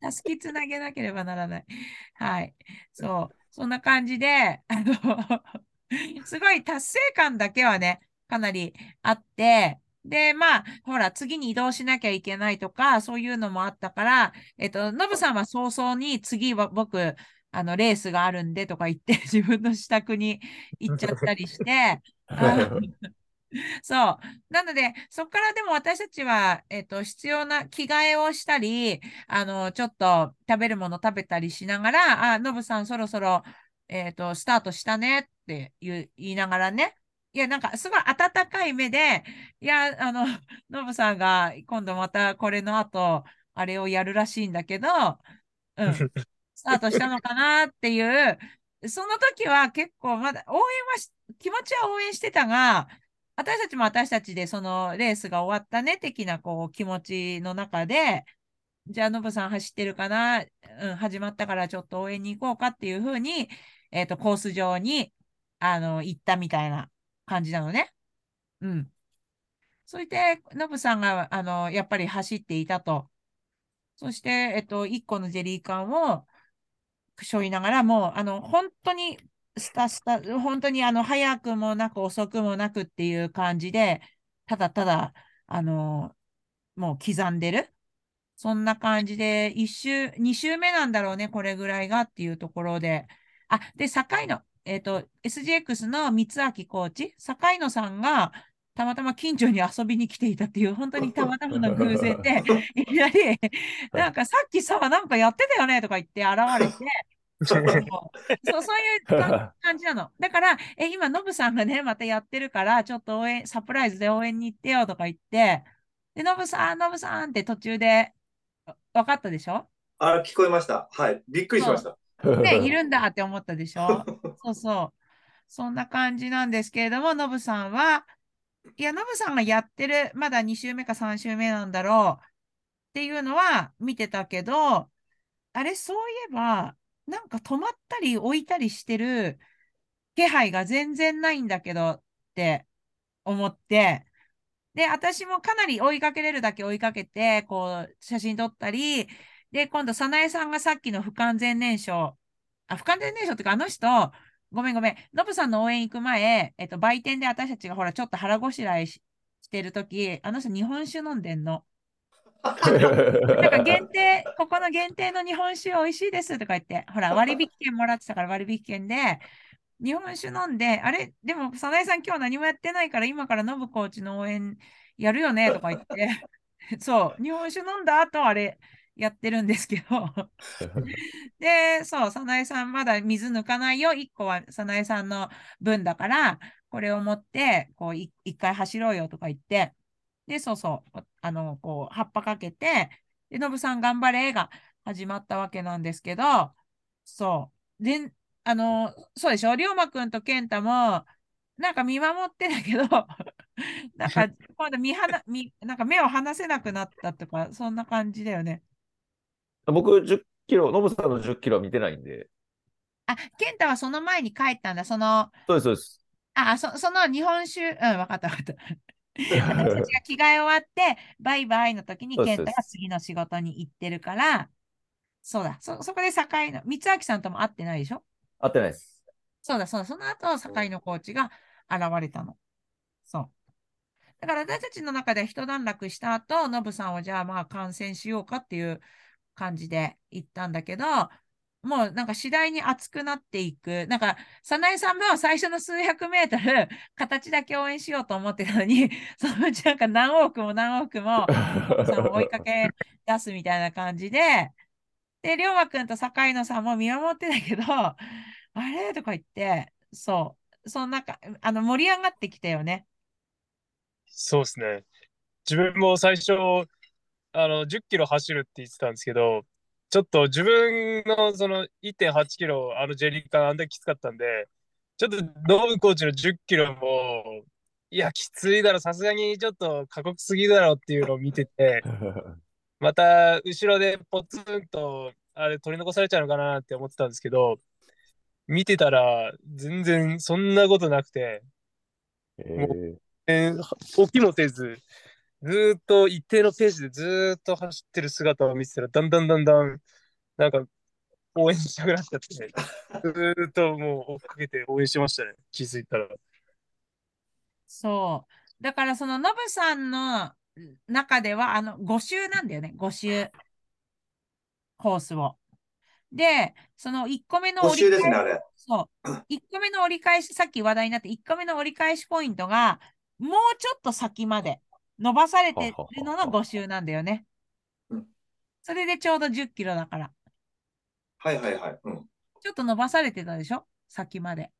たすきつなげなければならない。はい。そう。そんな感じで、あの、すごい達成感だけはね、かなりあって、で、まあ、ほら、次に移動しなきゃいけないとか、そういうのもあったから、えっと、ノブさんは早々に次は僕、あの、レースがあるんでとか言って、<laughs> 自分の支度に行っちゃったりして、あ <laughs> <laughs> そう。なので、そこからでも私たちは、えっと、必要な着替えをしたり、あの、ちょっと食べるもの食べたりしながら、あ、ノブさんそろそろ、えっと、スタートしたねって言いながらね。いや、なんか、すごい温かい目で、いや、あの、ノブさんが今度またこれの後、あれをやるらしいんだけど、うん、スタートしたのかなっていう、その時は結構まだ応援は、気持ちは応援してたが、私たちも私たちでそのレースが終わったね的なこう気持ちの中で、じゃあノブさん走ってるかな、うん、始まったからちょっと応援に行こうかっていうふうに、えっと、コース上に、あの、行ったみたいな感じなのね。うん。そして、ノブさんが、あの、やっぱり走っていたと。そして、えっと、1個のジェリー缶を、しょいながら、もう、あの、本当に、スタスタ、本当に、あの、早くもなく遅くもなくっていう感じで、ただただ、あの、もう刻んでる。そんな感じで、一周、二周目なんだろうね、これぐらいがっていうところで。あ、で、坂井の、えっと、SGX の三明コーチ、坂井野さんが、たまたま近所に遊びに来ていたっていう、本当にたまたまの偶然で、<laughs> いきなり、なんかさっきさ、なんかやってたよねとか言って現れて、<laughs> そうそうそういう感感じなの。だから、え、今、ノブさんがね、またやってるから、ちょっと応援、サプライズで応援に行ってよとか言って、で、ノブさん、ノブさんって途中で、わ分かったでしょ？あ、聞こえました。はい。びっくりしました。<laughs> ね、いるんだって思ったでしょ？そうそう。そんな感じなんですけれども、ノブさんは、いや、ノブさんがやってる、まだ2週目か3週目なんだろうっていうのは見てたけど、あれ、そういえば、なんか止まったり置いたりしてる気配が全然ないんだけどって思って、で、私もかなり追いかけれるだけ追いかけて、こう、写真撮ったり、で、今度、早苗さんがさっきの不完全燃焼、あ、不完全燃焼っていうか、あの人、ごめんごめん、ノブさんの応援行く前、えっと、売店で私たちがほら、ちょっと腹ごしらえししてるとき、あの人日本酒飲んでんの。<laughs> なんか限定、ここの限定の日本酒美味しいですとか言って、ほら、割引券もらってたから割引券で、日本酒飲んで、あれ、でも、早苗さん今日何もやってないから、今からノブコーチの応援やるよねとか言って、そう、日本酒飲んだ後、あれ、やってるんですけど、<laughs> で、そう、早苗さんまだ水抜かないよ。1個は早苗さんの分だから、これを持って、こう、い一回走ろうよとか言って、で、そうそう、あの、こう、葉っぱかけて、で、ノブさん頑張れが始まったわけなんですけど、そう。で、あの、そうでしょ？龍馬くんと健太も、なんか見守ってたけど、なんか、今度見はな、見、なんか目を離せなくなったとか、そんな感じだよね。僕10キロ、ノブさんの10キロは見てないんで。あ、健太はその前に帰ったんだ。その、そうです、そうです。あ、そ、その日本酒、うん、わかったわかった。<laughs> 私たちが着替え終わって、バイバイの時に健太が次の仕事に行ってるから、そうだ、そ、そこで堺の、三明さんとも会ってないでしょ？合ってないです。そうだ、そうだ、その後、堺のコーチが現れたの。そう。だから私たちの中で一段落した後、ノブさんをじゃあまあ観戦しようかっていう感じで行ったんだけど、もうなんか次第に熱くなっていく。なんか、早苗さんも最初の数百メートル、形だけ応援しようと思ってたのに、<laughs> そのうちなんか何往復も何往復も、追いかけ出すみたいな感じで、で、龍馬くんと坂井野さんも見守ってたけど、<laughs> あれ？とか言って、そう、そのなんか、あの、盛り上がってきたよね。そうですね。自分も最初、あの、10キロ走るって言ってたんですけど、ちょっと自分のその1.8キロ、あのジェリーカンあんだけきつかったんで、ちょっとノブコーチの10キロも、いや、きついだろ、さすがにちょっと過酷すぎだろっていうのを見てて、<laughs> また後ろでポツンとあれ取り残されちゃうのかなって思ってたんですけど、見てたら全然そんなことなくて、えー。えー起きもせず、ずーっと一定のペースでずーっと走ってる姿を見てたら、だんだんだんだん、なんか応援したくなっちゃって、ずーっともう追っかけて応援してましたね、気づいたら。そう。だからそのノブさんの中では、あの、5周なんだよね。5周。コースを。で、その1個目の募折り返し、集ですね、あれ。そう、1個目の折り返し、さっき話題になって1個目の折り返しポイントが、もうちょっと先まで伸ばされてるのの5周なんだよねうん。それでちょうど10キロだから。はいはいはい。うん。ちょっと伸ばされてたでしょ？先まで。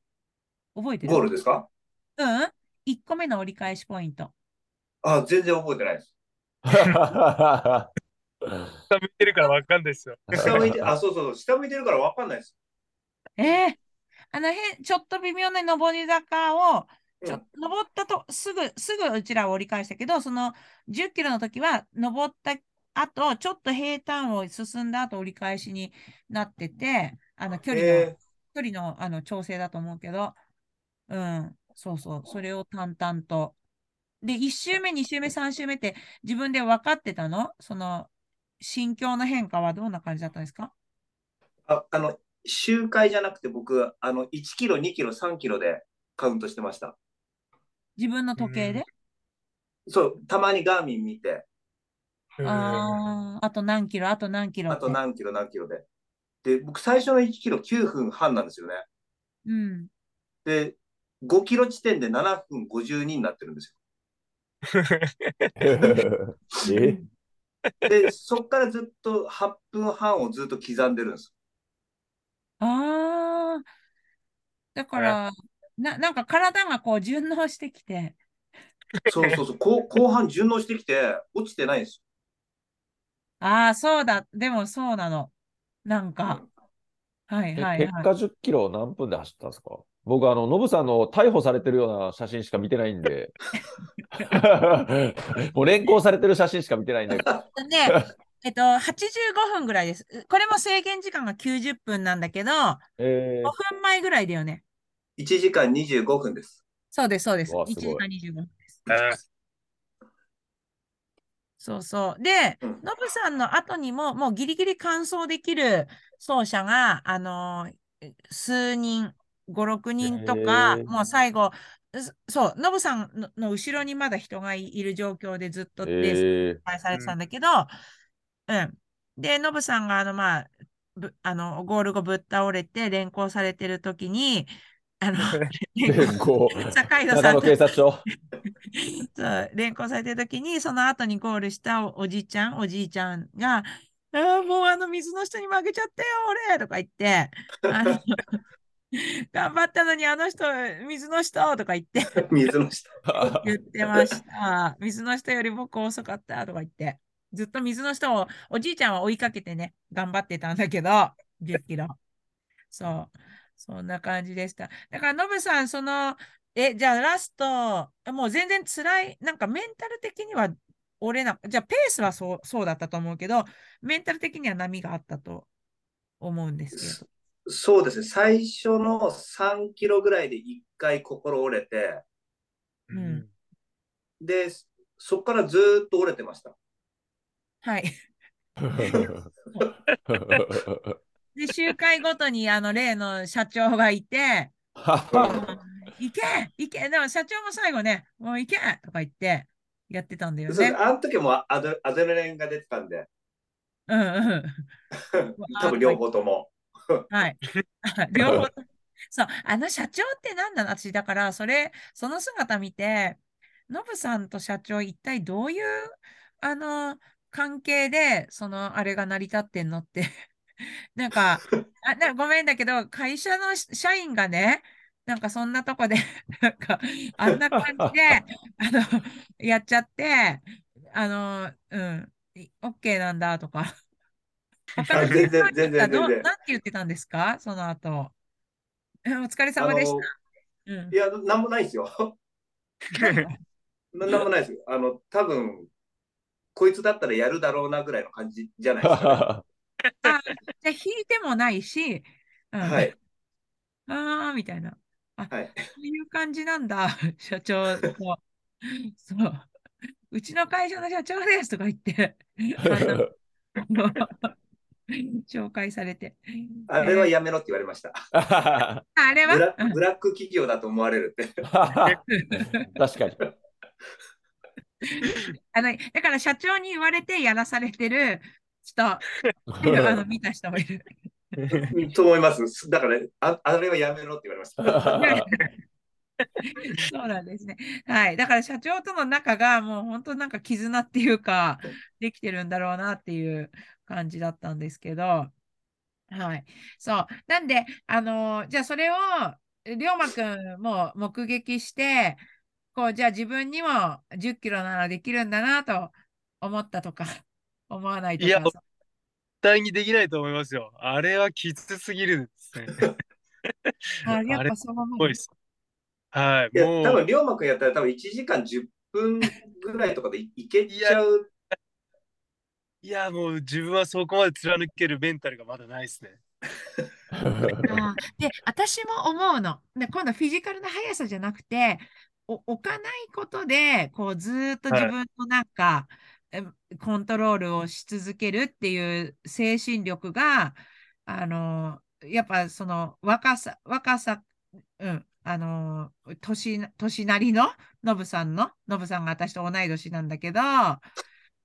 覚えてる？ゴールですか？うん。1個目の折り返しポイント。あ、全然覚えてないです。<laughs> 下向いてるからわかんないですよ。下向いて、あ、そうそうそう、下向いてるからわかんないです。ええあの辺、ちょっと微妙な上り坂を、ちょうん。登ったと、すぐ、すぐうちらは折り返したけど、その10キロの時は、登った後、ちょっと平坦を進んだ後、折り返しになってて、あの距離の、え距離のあの調整だと思うけど、うん、そうそう、それを淡々と。で、1周目、2周目、3周目って自分で分かってたの？その、心境の変化はどんな感じだったんですか？ーあ、あの、周回じゃなくて僕、あの、1キロ、2キロ、3キロでカウントしてました。自分の時計で？そう、たまにガーミン見て、ああ、あと何キロ、あと何キロあ。と何キロ、何キロで。で、僕最初の1キロ9分半なんですよね。うん。で、5キロ地点で7分52になってるんです <laughs> え？よ。で、そっからずっと8分半をずっと刻んでるんです。ああ、だから、な、なんか体がこう順応してきて、<laughs> そうそうそう、後後半順応してきて、落ちてないんですああ、そうだ、でもそうなの。なんよ。か、はいえはいはい。結果10キロ何分で走ったんですか？僕、あの、ノブさんの逮捕されてるような写真しか見てないんで。<laughs> もう連行されてる写真しか見てないんで。<laughs> で、えっと、85分ぐらいです。これも制限時間が90分なんだけど、5えー分前ぐらいだよね。1時間25分です。そうです、そうです。1うわすごい時間25分です。あそうそう。で、うんノブさんの後にも、もうギリギリ完走できる走者が、あのー数人、5、6人とか、へーもう最後、すそう、ノブさんのの後ろにまだ人がいいる状況でずっとレースえ開催されてたんだけど、うん。で、ノブさんが、あの、まあ、ぶあの、ゴール後ぶっ倒れて連行されてる時に、あの、<laughs> ー、連行。坂井戸さんと警察署。そう連行されてる時に、その後にゴールしたおおじちゃん、おじいちゃんが、あーもうあの水の人に負けちゃったよ、俺とか言って、あの <laughs> 頑張ったのにあの人、水の人とか言って、水の下。言ってました。水の人より僕遅かったとか言って、ずっと水の人をおじいちゃんは追いかけてね、頑張ってたんだけど、10キロ。そう。そんな感じでした。だから、ノブさん、その、え、じゃあラスト、もう全然辛い、なんかメンタル的には折れな、じゃあペースはそうそうだったと思うけど、メンタル的には波があったと思うんですけど。そうですね、最初の3キロぐらいで1回心折れて、うんで、そこからずーっと折れてました。はい。<laughs> で、集会ごとにあの例の社長がいて、行け行けでも社長も最後ね、もう行けとか言ってやってたんだよね。あの時もアドアドレナリンが出てたんで、うんうん。<laughs> 多分両方とも。はい。<laughs> 両方。そう、あの社長って何なの？私、だから、それ、その姿見て、ノブさんと社長、一体どういう、あの、関係で、その、あれが成り立ってんのって。<laughs> なんか、あなごめんだけど、会社のし社員がね、なんかそんなとこで、<laughs> なんか、あんな感じで、あの、やっちゃって、あの、うん、い OK なんだとか。他の全然全然全然なんて言ってたんですか？その後。えお疲れ様でした。うんい。や、なんもないですよ。な <laughs> なんもないですよ。あの、多分こいつだったらやるだろうなぐらいの感じじゃないですか、<laughs> じゃあ引いてもないし、うん、ね。はい。ああ、みたいな。あ、はい。そういう感じなんだ、<laughs> 社長と。そう。うちの会社の社長ですとか言って、<laughs> 紹介されて。あれはやめろって言われました。ああれは？うんブラック企業だと思われるって。確かに。あの、だから社長に言われてやらされてる人、<laughs> あの見た人もいる。うんと思います。だから、ああれはやめろって言われました。<laughs> <laughs> そうなんですね。はい。だから社長との仲がもう本当なんか絆っていうか、できてるんだろうなっていう感じだったんですけど、はい。そう。なんで、あのーじゃあそれを、龍馬くんも目撃して、こう、じゃあ自分にも10キロならできるんだなと思ったとか、思わないといやか。絶対にできないと思いますよ。あれはきつすぎるですね。<laughs> あ、やっぱそう思うすごいです。はい。いや、もう、多分、龍馬くんやったら多分1時間10分ぐらいとかでいいけちゃう。いや、もう自分はそこまで貫けるメンタルがまだないですね。<laughs> あーで、私も思うの。で、今度フィジカルな速さじゃなくて、お置かないことで、こう、ずーっと自はい分のなんか、えコントロールをし続けるっていう精神力が、あの、やっぱその若さ、若さ、うん、あの、年、年なりのノブさんの、ノブさんが私と同い年なんだけど、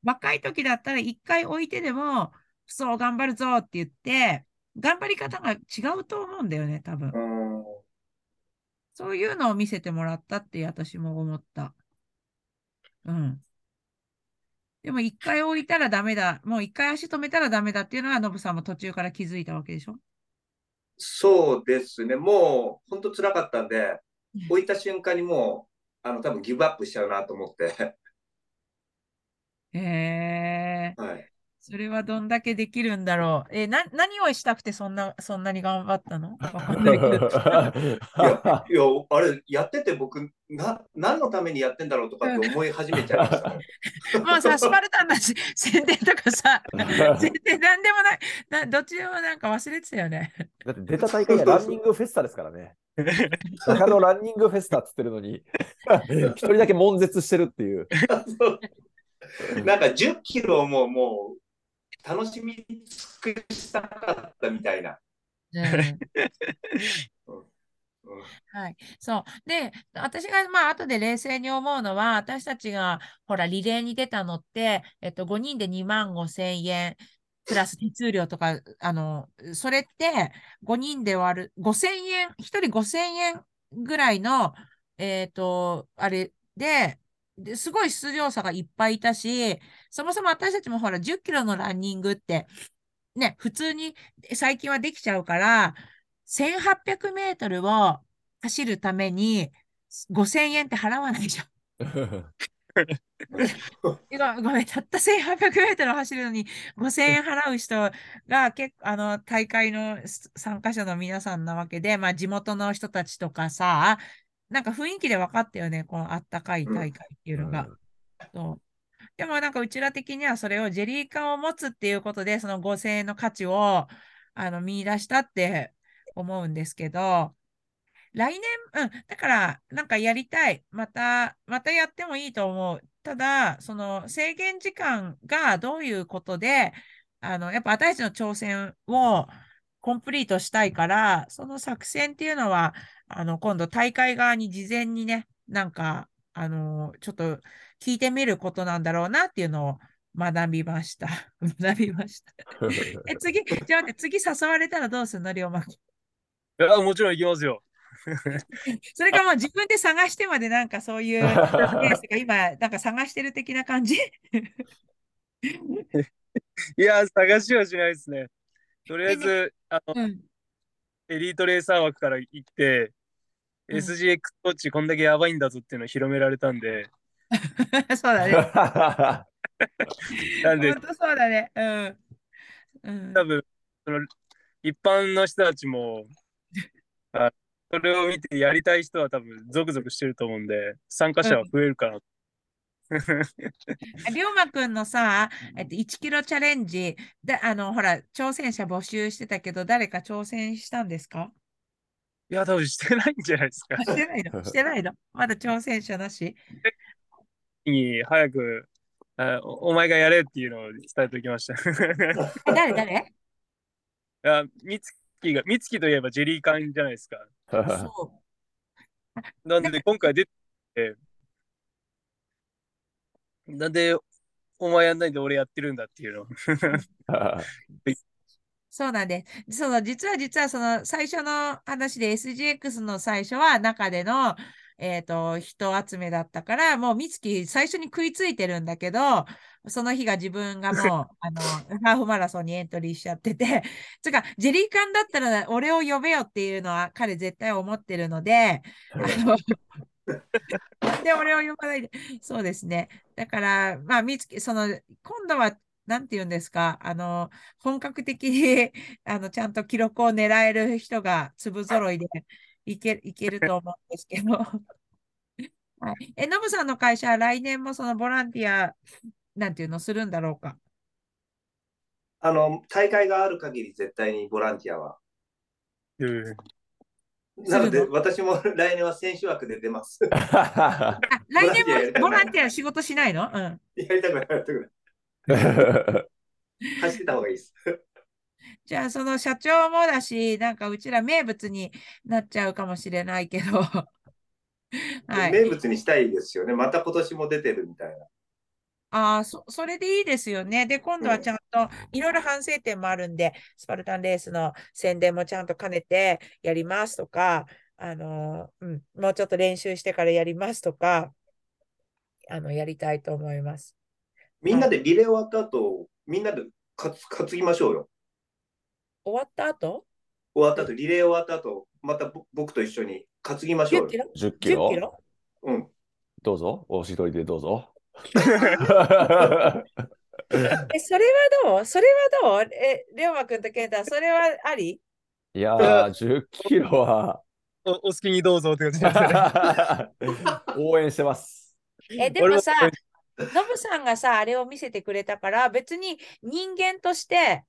若い時だったら一回置いてでも、そう、頑張るぞって言って、頑張り方が違うと思うんだよね、多分。うんそういうのを見せてもらったって私も思った。うん。でも一回置いたらダメだ。もう一回足止めたらダメだっていうのは、ノブさんも途中から気づいたわけでしょ？そうですね。もう、本当辛かったんで、置いた瞬間にもう、あの、多分ギブアップしちゃうなと思って。へえ、はい。それはどんだけできるんだろう。え、な、何をしたくてそんな、そんなに頑張ったの？わかんないけど。いや、いや、あれ、やってて僕、な、何のためにやってんだろうとかって思い始めちゃいましたもん。<laughs> もうさ、スパルタンのし宣伝とかさ、全然何でもない、などっちでもなんか忘れてたよね。だって出た大会がランニングフェスタですからね。中野ランニングフェスタっつってるのに、一人だけ悶絶してるっていう。<laughs> なんか10キロをもう、もう、楽しみ尽くしたかったみたいな。はい。そう。で、私が、まあ、後で冷静に思うのは、私たちが、ほら、リレーに出たのって、えっと、5人で2万5千円、プラス手数料とか、あの、それって、5人で割る、5千円、1人5千円ぐらいの、えっと、あれで、ですごい出場者がいっぱいいたし、そもそも私たちもほら、10キロのランニングって、ね、普通に最近はできちゃうから、1800メートルを走るために5000円って払わないじゃん。ご <laughs> ごめん、たった1800メートル走るのに5000円払う人が結構、あの、大会のす参加者の皆さんなわけで、まあ、地元の人たちとかさ、なんか雰囲気で分かったよね、このあったかい大会っていうのが。そうでもなんかうちら的にはそれをジェリー缶を持つっていうことで、その5000円の価値をあの見出したって思うんですけど、来年、うん、だからなんかやりたい。また、またやってもいいと思う。ただ、その制限時間がどういうことで、あの、やっぱ私たちの挑戦をコンプリートしたいから、その作戦っていうのは、あの、今度大会側に事前にね、なんか、あの、ちょっと聞いてみることなんだろうなっていうのを学びました。<laughs> 学びました。<laughs> え、次、じゃあ待って、次誘われたらどうすんの、龍馬君。いや、もちろん行きますよ。<laughs> それかもう自分で探してまでなんかそういうケースが今、なんか探してる的な感じ？いや、探しはしないですね。とりあえず、あの、うん。エリートレーサー枠から行って、うん SGX コーチこんだけやばいんだぞっていうのを広められたんで、<laughs> そうだね。<laughs> なんで本、当そうだね。うん。うん多分、その、一般の人たちも、<laughs> あそれを見てやりたい人は多分、ゾクゾクしてると思うんで、参加者は増えるかな。<laughs> 龍馬くんのさ、えっと、1キロチャレンジ、で、あの、ほら、挑戦者募集してたけど、誰か挑戦したんですか？いや、多分してないんじゃないですか。してないの？<laughs> してないの？まだ挑戦者なし？に早くあお、お前がやれっていうのを伝えておきました。<laughs> え誰誰？いや、みつきが、みつきといえばジェリー缶じゃないですか。そなんで、今回出てて、なんで、お前やんないで俺やってるんだっていうの。<laughs> そうなんです。その、実は実はその最初の話で SGX の最初は中での、えっと、人集めだったから、もう美月最初に食いついてるんだけど、その日が自分がもう、<laughs> あの、ハーフマラソンにエントリーしちゃってて、つうか、ジェリーカンだったら俺を呼べよっていうのは彼絶対思ってるので、あの、<laughs> で俺を呼ばないで？そうですね。だから、まあ、美月、その、今度は、なんて言うんですか、あの、本格的に、<laughs> あの、ちゃんと記録を狙える人が粒揃いでいけ、いけると思うんですけど。<laughs> はい。え、ノブさんの会社は来年もそのボランティア、なんていうのするんだろうか？あの、大会がある限り絶対にボランティアは。うん。なので、私も来年は選手枠で出ます。<laughs> あ、来年もボランティア仕事しないの？うん。やりたくない、やりたくない。走ってた方がいいです。<laughs> じゃあ、その社長もだし、なんかうちら名物になっちゃうかもしれないけど。<laughs> はい。名物にしたいですよね。また今年も出てるみたいな。ああ、そ、それでいいですよね。で、今度はちゃんといろいろ反省点もあるんで、スパルタンレースの宣伝もちゃんと兼ねてやりますとか、あの、うん、もうちょっと練習してからやりますとか、あの、やりたいと思います。みんなでリレー終わった後、みんなで担担ぎましょうよ。終わった後？終わった後、リレー終わった後、またぼ僕と一緒に担ぎましょ ?10 うよ。キロ？10キ ?10 ロキロ？うん。どうぞ。お一人でどうぞ。<laughs> え、それはどう？それはどう？え、りょうまくんと健太、それはあり？いやー、10キロはおお好きにどうぞって感じですね。<laughs> 応援してます。え、でもさ、ノブさんがさ、あれを見せてくれたから、別に人間として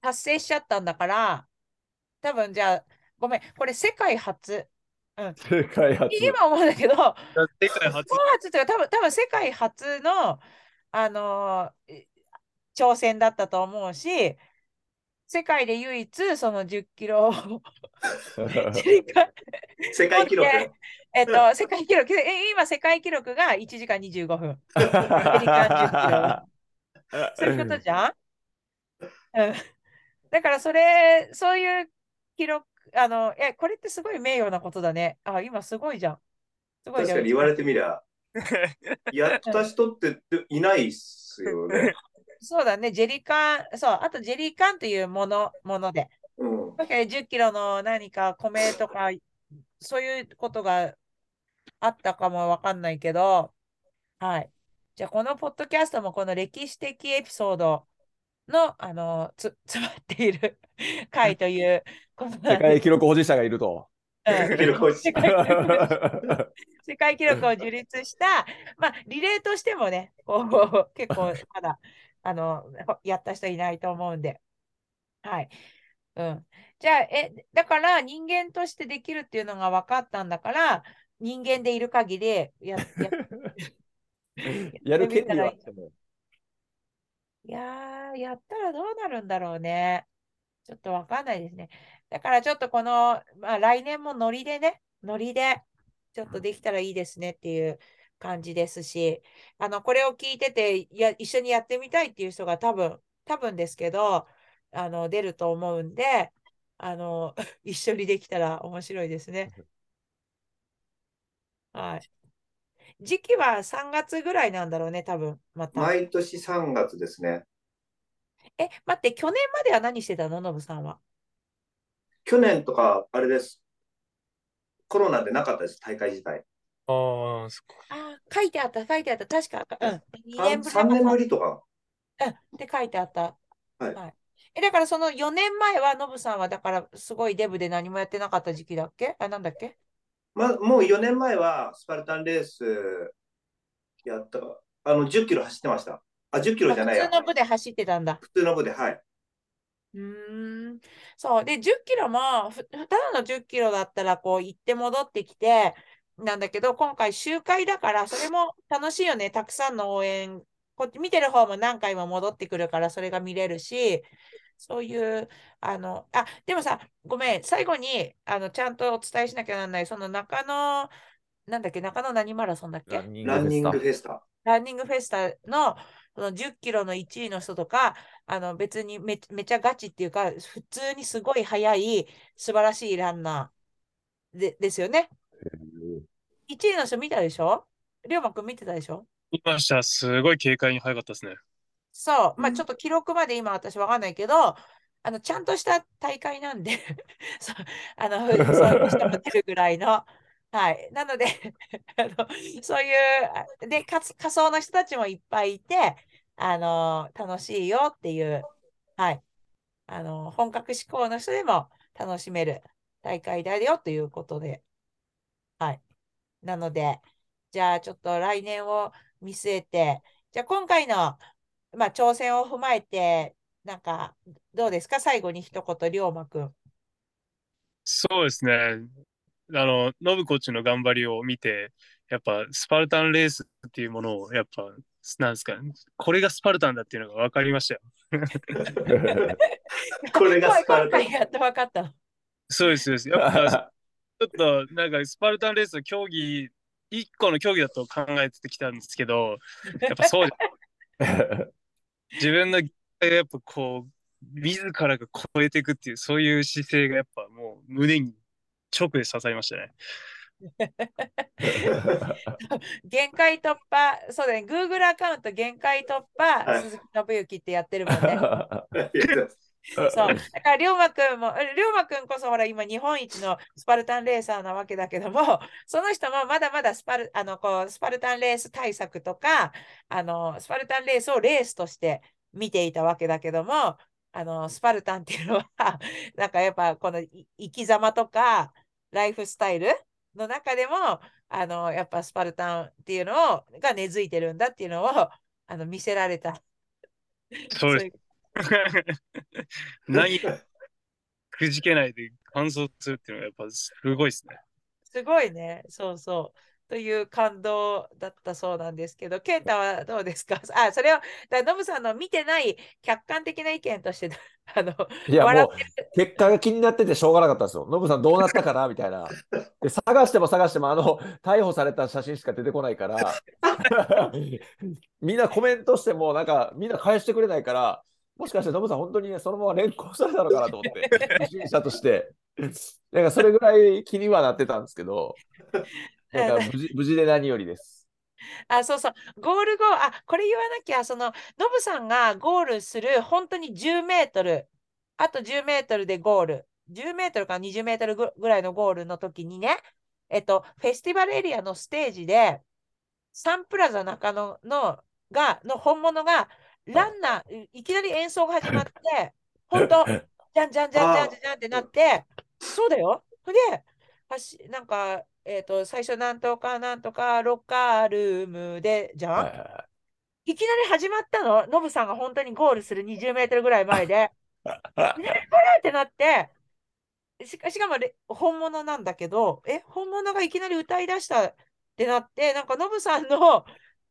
達成しちゃったんだから、多分じゃあ、ごめん、これ世界初。世界初。今思うんだけど、世界初っていうか、多分、多分世界初の、あのーえ挑戦だったと思うし、世界で唯一その10キロを <laughs> 世界記録？えっと、世界記録、え今世界記録が1時間25分。アメリカン10キロ。そういうことじゃん？うん。だからそれ、そういう記録、あの、え、これってすごい名誉なことだね。あ、今すごいじゃん。すごい。確かに言われてみりゃ、<laughs> やった人っていないっすよね。<laughs> そうだね、ジェリカン、そう、あとジェリカンというもの、もので。うん。だから10キロの何か米とか、そういうことがあったかもわかんないけど、はい。じゃあ、このポッドキャストもこの歴史的エピソードの、あの、つ、<laughs> 詰まっている回という世界記録保持者がいると。世界記録を樹立した、まあ、リレーとしてもね、こう結構まだあのやった人いないと思うんで。はい。うん。じゃあ、え、だから人間としてできるっていうのが分かったんだから、人間でいる限りや、や、<laughs> やる権利はあっても。いやー、やったらどうなるんだろうね。ちょっとわかんないですね。だからちょっとこの、まあ来年もノリでね、ノリで、ちょっとできたらいいですねっていう感じですし、あの、これを聞いてて、や、一緒にやってみたいっていう人が多分、多分ですけど、あの、出ると思うんで、あの、<laughs> 一緒にできたら面白いですね。はい。時期は3月ぐらいなんだろうね、多分、また。毎年3月ですね。え、待って、去年までは何してたの？ノブさんは。去年とか、あれです。コロナでなかったです、大会自体。ああ、そっか。あー、書いてあった、書いてあった。確か、うん。2 3, 年ぶりだ3年かぶりとか。うん、って書いてあった。はいえ、だからその4年前はノブさんは、だからすごいデブで何もやってなかった時期だっけ？あ、なんだっけ？ま、もう4年前はスパルタンレースやったか、あの、10キロ走ってました。あ、10キロじゃないや普通。の部で走ってたんだ。普通の部で、はい。うーん。そう。で、10キロも、ふただの10キロだったら、こう、行って戻ってきて、なんだけど、今回周回だから、それも楽しいよね。たくさんの応援。こっち見てる方も何回も戻ってくるから、それが見れるし、そういう、あの、あ、でもさ、ごめん、最後に、あの、ちゃんとお伝えしなきゃならない、その中野、なんだっけ、中野何マラソンだっけ？ランニングフェスタ。ランニングフェスタの、その10キロの1位の人とか、あの別にめめちゃガチっていうか、普通にすごい速い素晴らしいランナーでですよね。1位の人見たでしょ？りょうまくん見てたでしょ？見ました。すごい軽快に速かったですね。そう、まあうんちょっと記録まで今私わかんないけど、あのちゃんとした大会なんで <laughs> そうあのふそういう人も出るぐらいの、はい。なので <laughs> あの、そういう、あで、かつ仮想の人たちもいっぱいいて、あの楽しいよっていう、はい。あの本格志向の人でも楽しめる大会だよということで、はい。なので、じゃあちょっと来年を見据えて、じゃあ今回のまあ、挑戦を踏まえて、なんか、どうですか？最後に一言、龍馬くん。そうですね。あの、ノブコーチの頑張りを見て、やっぱスパルタンレースっていうものを、やっぱ、なんですか、これがスパルタンだっていうのが分かりましたよ。<laughs> これがスパルタン今回やっと分かったの。そうです、そうです。やっぱ、ちょっと、なんか、スパルタンレースの競技、一個の競技だと考えてきたんですけど、やっぱそうじゃ自分のやっぱこう、自らが超えていくっていう、そういう姿勢がやっぱもう胸に直で刺さりましたね。限界突破、そうだね、Google アカウント限界突破、はい鈴木信之ってやってるもんね。<laughs> そう。だから、龍馬くんも、龍馬くんこそほら、今、日本一のスパルタンレーサーなわけだけども、その人もまだまだスパルあのこうスパルタンレース対策とかあの、スパルタンレースをレースとして見ていたわけだけども、あのスパルタンっていうのは、なんかやっぱこのい生き様とか、ライフスタイルの中でも、あのやっぱスパルタンっていうのをが根付いてるんだっていうのをあの見せられた。<laughs> そうです。何くじけないで完走するっていうのがやっぱすごいですね。<laughs> すごいね。そうそう。という感動だったそうなんですけど、ケンタはどうですか？<laughs> あ、それを、だノブさんの見てない客観的な意見として、<laughs> あの、いや、笑もう、結果が気になっててしょうがなかったんですよ。ノブさんどうなったかな？みたいな。で、探しても探しても、あの、逮捕された写真しか出てこないから、<laughs> みんなコメントしても、なんか、みんな返してくれないから、もしかしてノブさん本当にね、そのまま連行されたのかなと思って、<laughs> 不審者として。なんか、それぐらい気にはなってたんですけど、なんか無事、無事で何よりです。<laughs> あ、そうそう、ゴール後、あ、これ言わなきゃ、その、ノブさんがゴールする、本当に10メートル、あと10メートルでゴール、10メートルか20メートルぐぐらいのゴールの時にね、えっと、フェスティバルエリアのステージで、サンプラザ中野のがの本物が、ランナー、いいきなり演奏が始まって、本当、じゃんじゃんじゃんじゃんじゃんってなって、そうだよ。で、なんか、えっと、最初、なんとかなんとか、ロッカールームで、じゃん、はいはいはいきなり始まったの、ノブさんが本当にゴールする20メートルぐらい前で、い。<laughs> ね、これってなって、しかしかもレ本物なんだけど、え、本物がいきなり歌い出したってなって、なんかノブさんの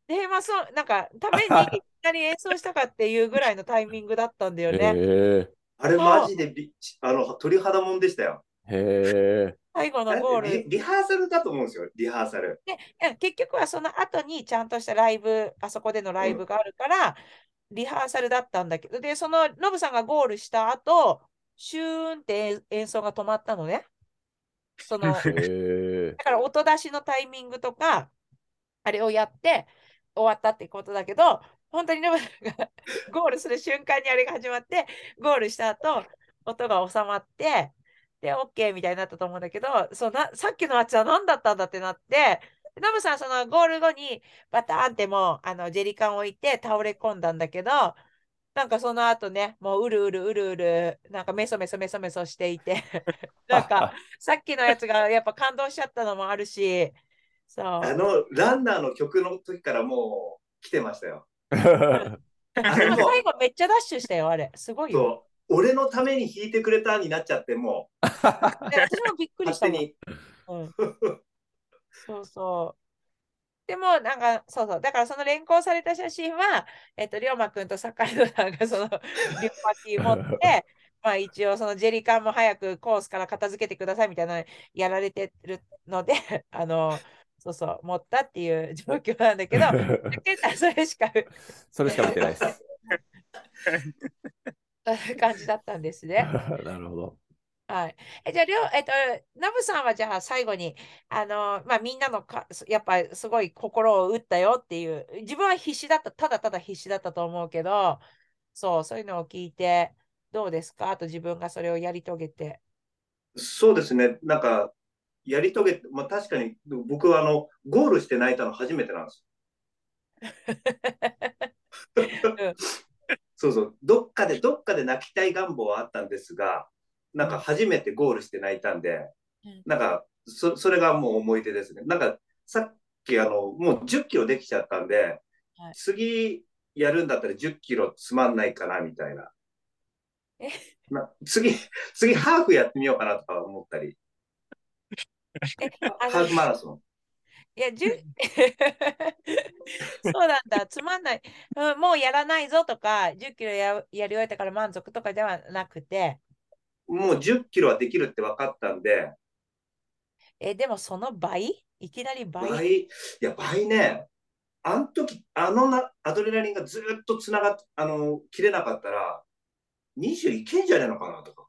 テーマソング、なんかために <laughs> いきなり演奏したかっていうぐらいのタイミングだったんだよね。へあれマジでびあの鳥肌もんでしたよ。え。へえ。最後のゴール。リリハーサルだと思うんですよ、リハーサル。で結局はその後にちゃんとしたライブ、あそこでのライブがあるから、リハーサルだったんだけど、で、そのノブさんがゴールした後、シューンって演奏が止まったのね。その。だから音出しのタイミングとか、あれをやって終わったってことだけど、本当にノブさんが <laughs> ゴールする瞬間にあれが始まって、ゴールした後、音が収まって、で、OK みたいになったと思うんだけど、そうなさっきのやつは何だったんだってなって、ノブさん、そのゴール後にバターンってもうあのジェリカン置いて倒れ込んだんだけど、なんかその後ね、もううるうるうるうる、なんかメソメソメソメソしていて、<laughs> なんかさっきのやつがやっぱ感動しちゃったのもあるし、そう。あのランナーの曲の時からもう来てましたよ。<laughs> <laughs> 最後めっちゃダッシュしたよ、あれ。すごいよ。俺のために弾いてくれたになっちゃって、もで私もびっくうりしたに。うん、そうそう。でも、なんか、そうそう。だから、その連行された写真は、えっと、龍馬くんと坂井戸さんが、その、リュッパキー持って、まあ、一応、そのジェリカンも早くコースから片付けてくださいみたいなのやられてるので、<laughs> あの、そうそう、持ったっていう状況なんだけど、それしかそれしか見てないです。<laughs> <laughs> 感じだったんですね。<laughs> なるほど。はい。え、じゃあ、りょう、えっと、ナブさんはじゃあ最後に、あの、まあ、みんなのか、やっぱりすごい心を打ったよっていう、自分は必死だった、ただただ必死だったと思うけど、そう、そういうのを聞いて、どうですか？あと自分がそれをやり遂げて。そうですね。なんか、やり遂げて、まあ確かに僕はあの、ゴールして泣いたの初めてなんです。<laughs> そうそう。どっかで、どっかで泣きたい願望はあったんですが、なんか初めてゴールして泣いたんで、うんなんか、そそれがもう思い出ですね。なんか、さっきあの、もう10キロできちゃったんで、はい次やるんだったら10キロつまんないかな、みたいな。え？な次、次ハーフやってみようかなとか思ったり、ハーフマラソン。いや、じゅ <laughs> そうなんだ、つまんない、うん、もうやらないぞとか、10キロや、やり終えたから満足とかではなくて、もう10キロはできるって分かったんで、え、でもその倍？いきなり倍？倍、いや、倍ね、あの時、あのなアドレナリンがずっとつながっ、あの、切れなかったら、20いけんじゃねえのかなとか。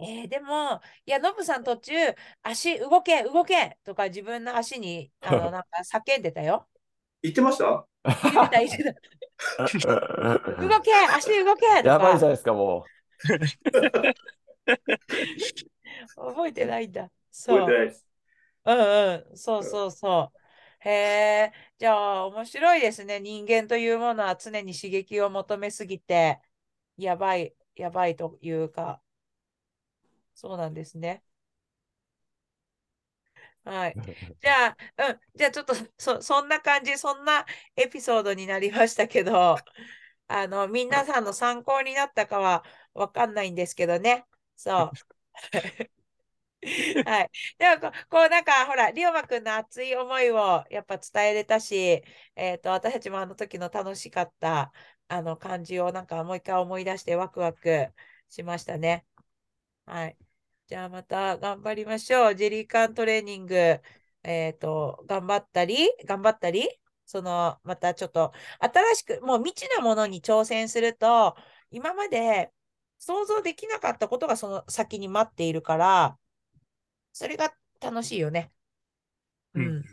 えーでも、いや、ノブさん途中、足動け、動けとか自分の足に、<laughs> あの、なんか叫んでたよ。言ってました？言ってた、言ってた。動け、足動けとかやばいじゃないですか、も覚えてないんだ。そう覚えて。ないです。うんうん、そうそうそう。へえ、じゃあ面白いですね。人間というものは常に刺激を求めすぎて、やばい、やばいというか、そうなんですね。はい。<laughs> じゃあ、うん、じゃあちょっとそ、そんな感じ、そんなエピソードになりましたけど、<laughs> あの、皆さんの参考になったかはわかんないんですけどね。そう。<laughs> はい。でもこ、こうなんか、ほら、りょうまくんの熱い思いをやっぱ伝えれたし、えっと、私たちもあの時の楽しかった、あの感じをなんかもう一回思い出してワクワクしましたね。はい。じゃあまた頑張りましょう。ジェリーカントレーニング、えっと、頑張ったり、頑張ったり、その、またちょっと新しく、もう未知なものに挑戦すると、今まで想像できなかったことがその先に待っているから、それが楽しいよね。ううんん。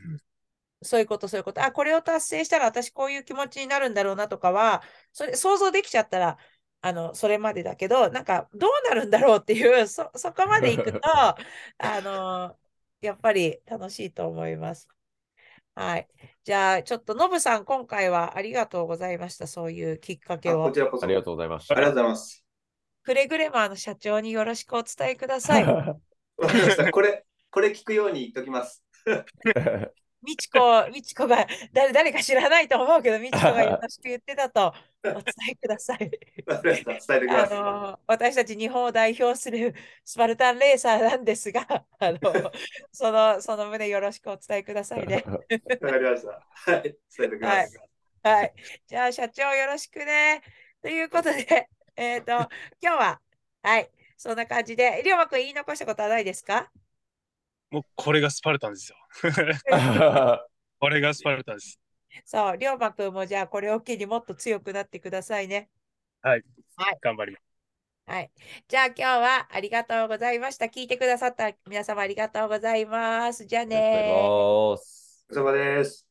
そういうこと、そういうこと。あ、これを達成したら私こういう気持ちになるんだろうなとかは、それ想像できちゃったら、あの、それまでだけど、なんかどうなるんだろうっていう、そ、そこまで行くと、<laughs> あの、やっぱり楽しいと思います。はい。じゃあ、ちょっとノブさん、今回はありがとうございました。そういうきっかけあこをち。らこそ。う。ありがとうございました。ありがとうございます。くれぐれもあの社長によろしくお伝えください。<laughs> わかりました。これ、これ聞くように言っときます。みちこ、みちこが誰、誰か知らないと思うけど、みちこがよろしく言ってたと <laughs> お伝えください。私たち日本を代表するスパルタンレーサーなんですが、あの、<laughs> その、その旨よろしくお伝えくださいね。わかりました。はい。伝えておきます。はい。じゃあ、社長よろしくね。ということで、えっと、今日は、はい、そんな感じで、りょうまくん言い残したことはないですか？もうこれがスパルタンですよ。<laughs> これがスパルタンです。そう、龍馬くんもじゃあこれを機にもっと強くなってくださいね。はい。はい、頑張ります。はい。じゃあ今日はありがとうございました。聞いてくださった皆様ありがとうございます。じゃあねお疲れ様です。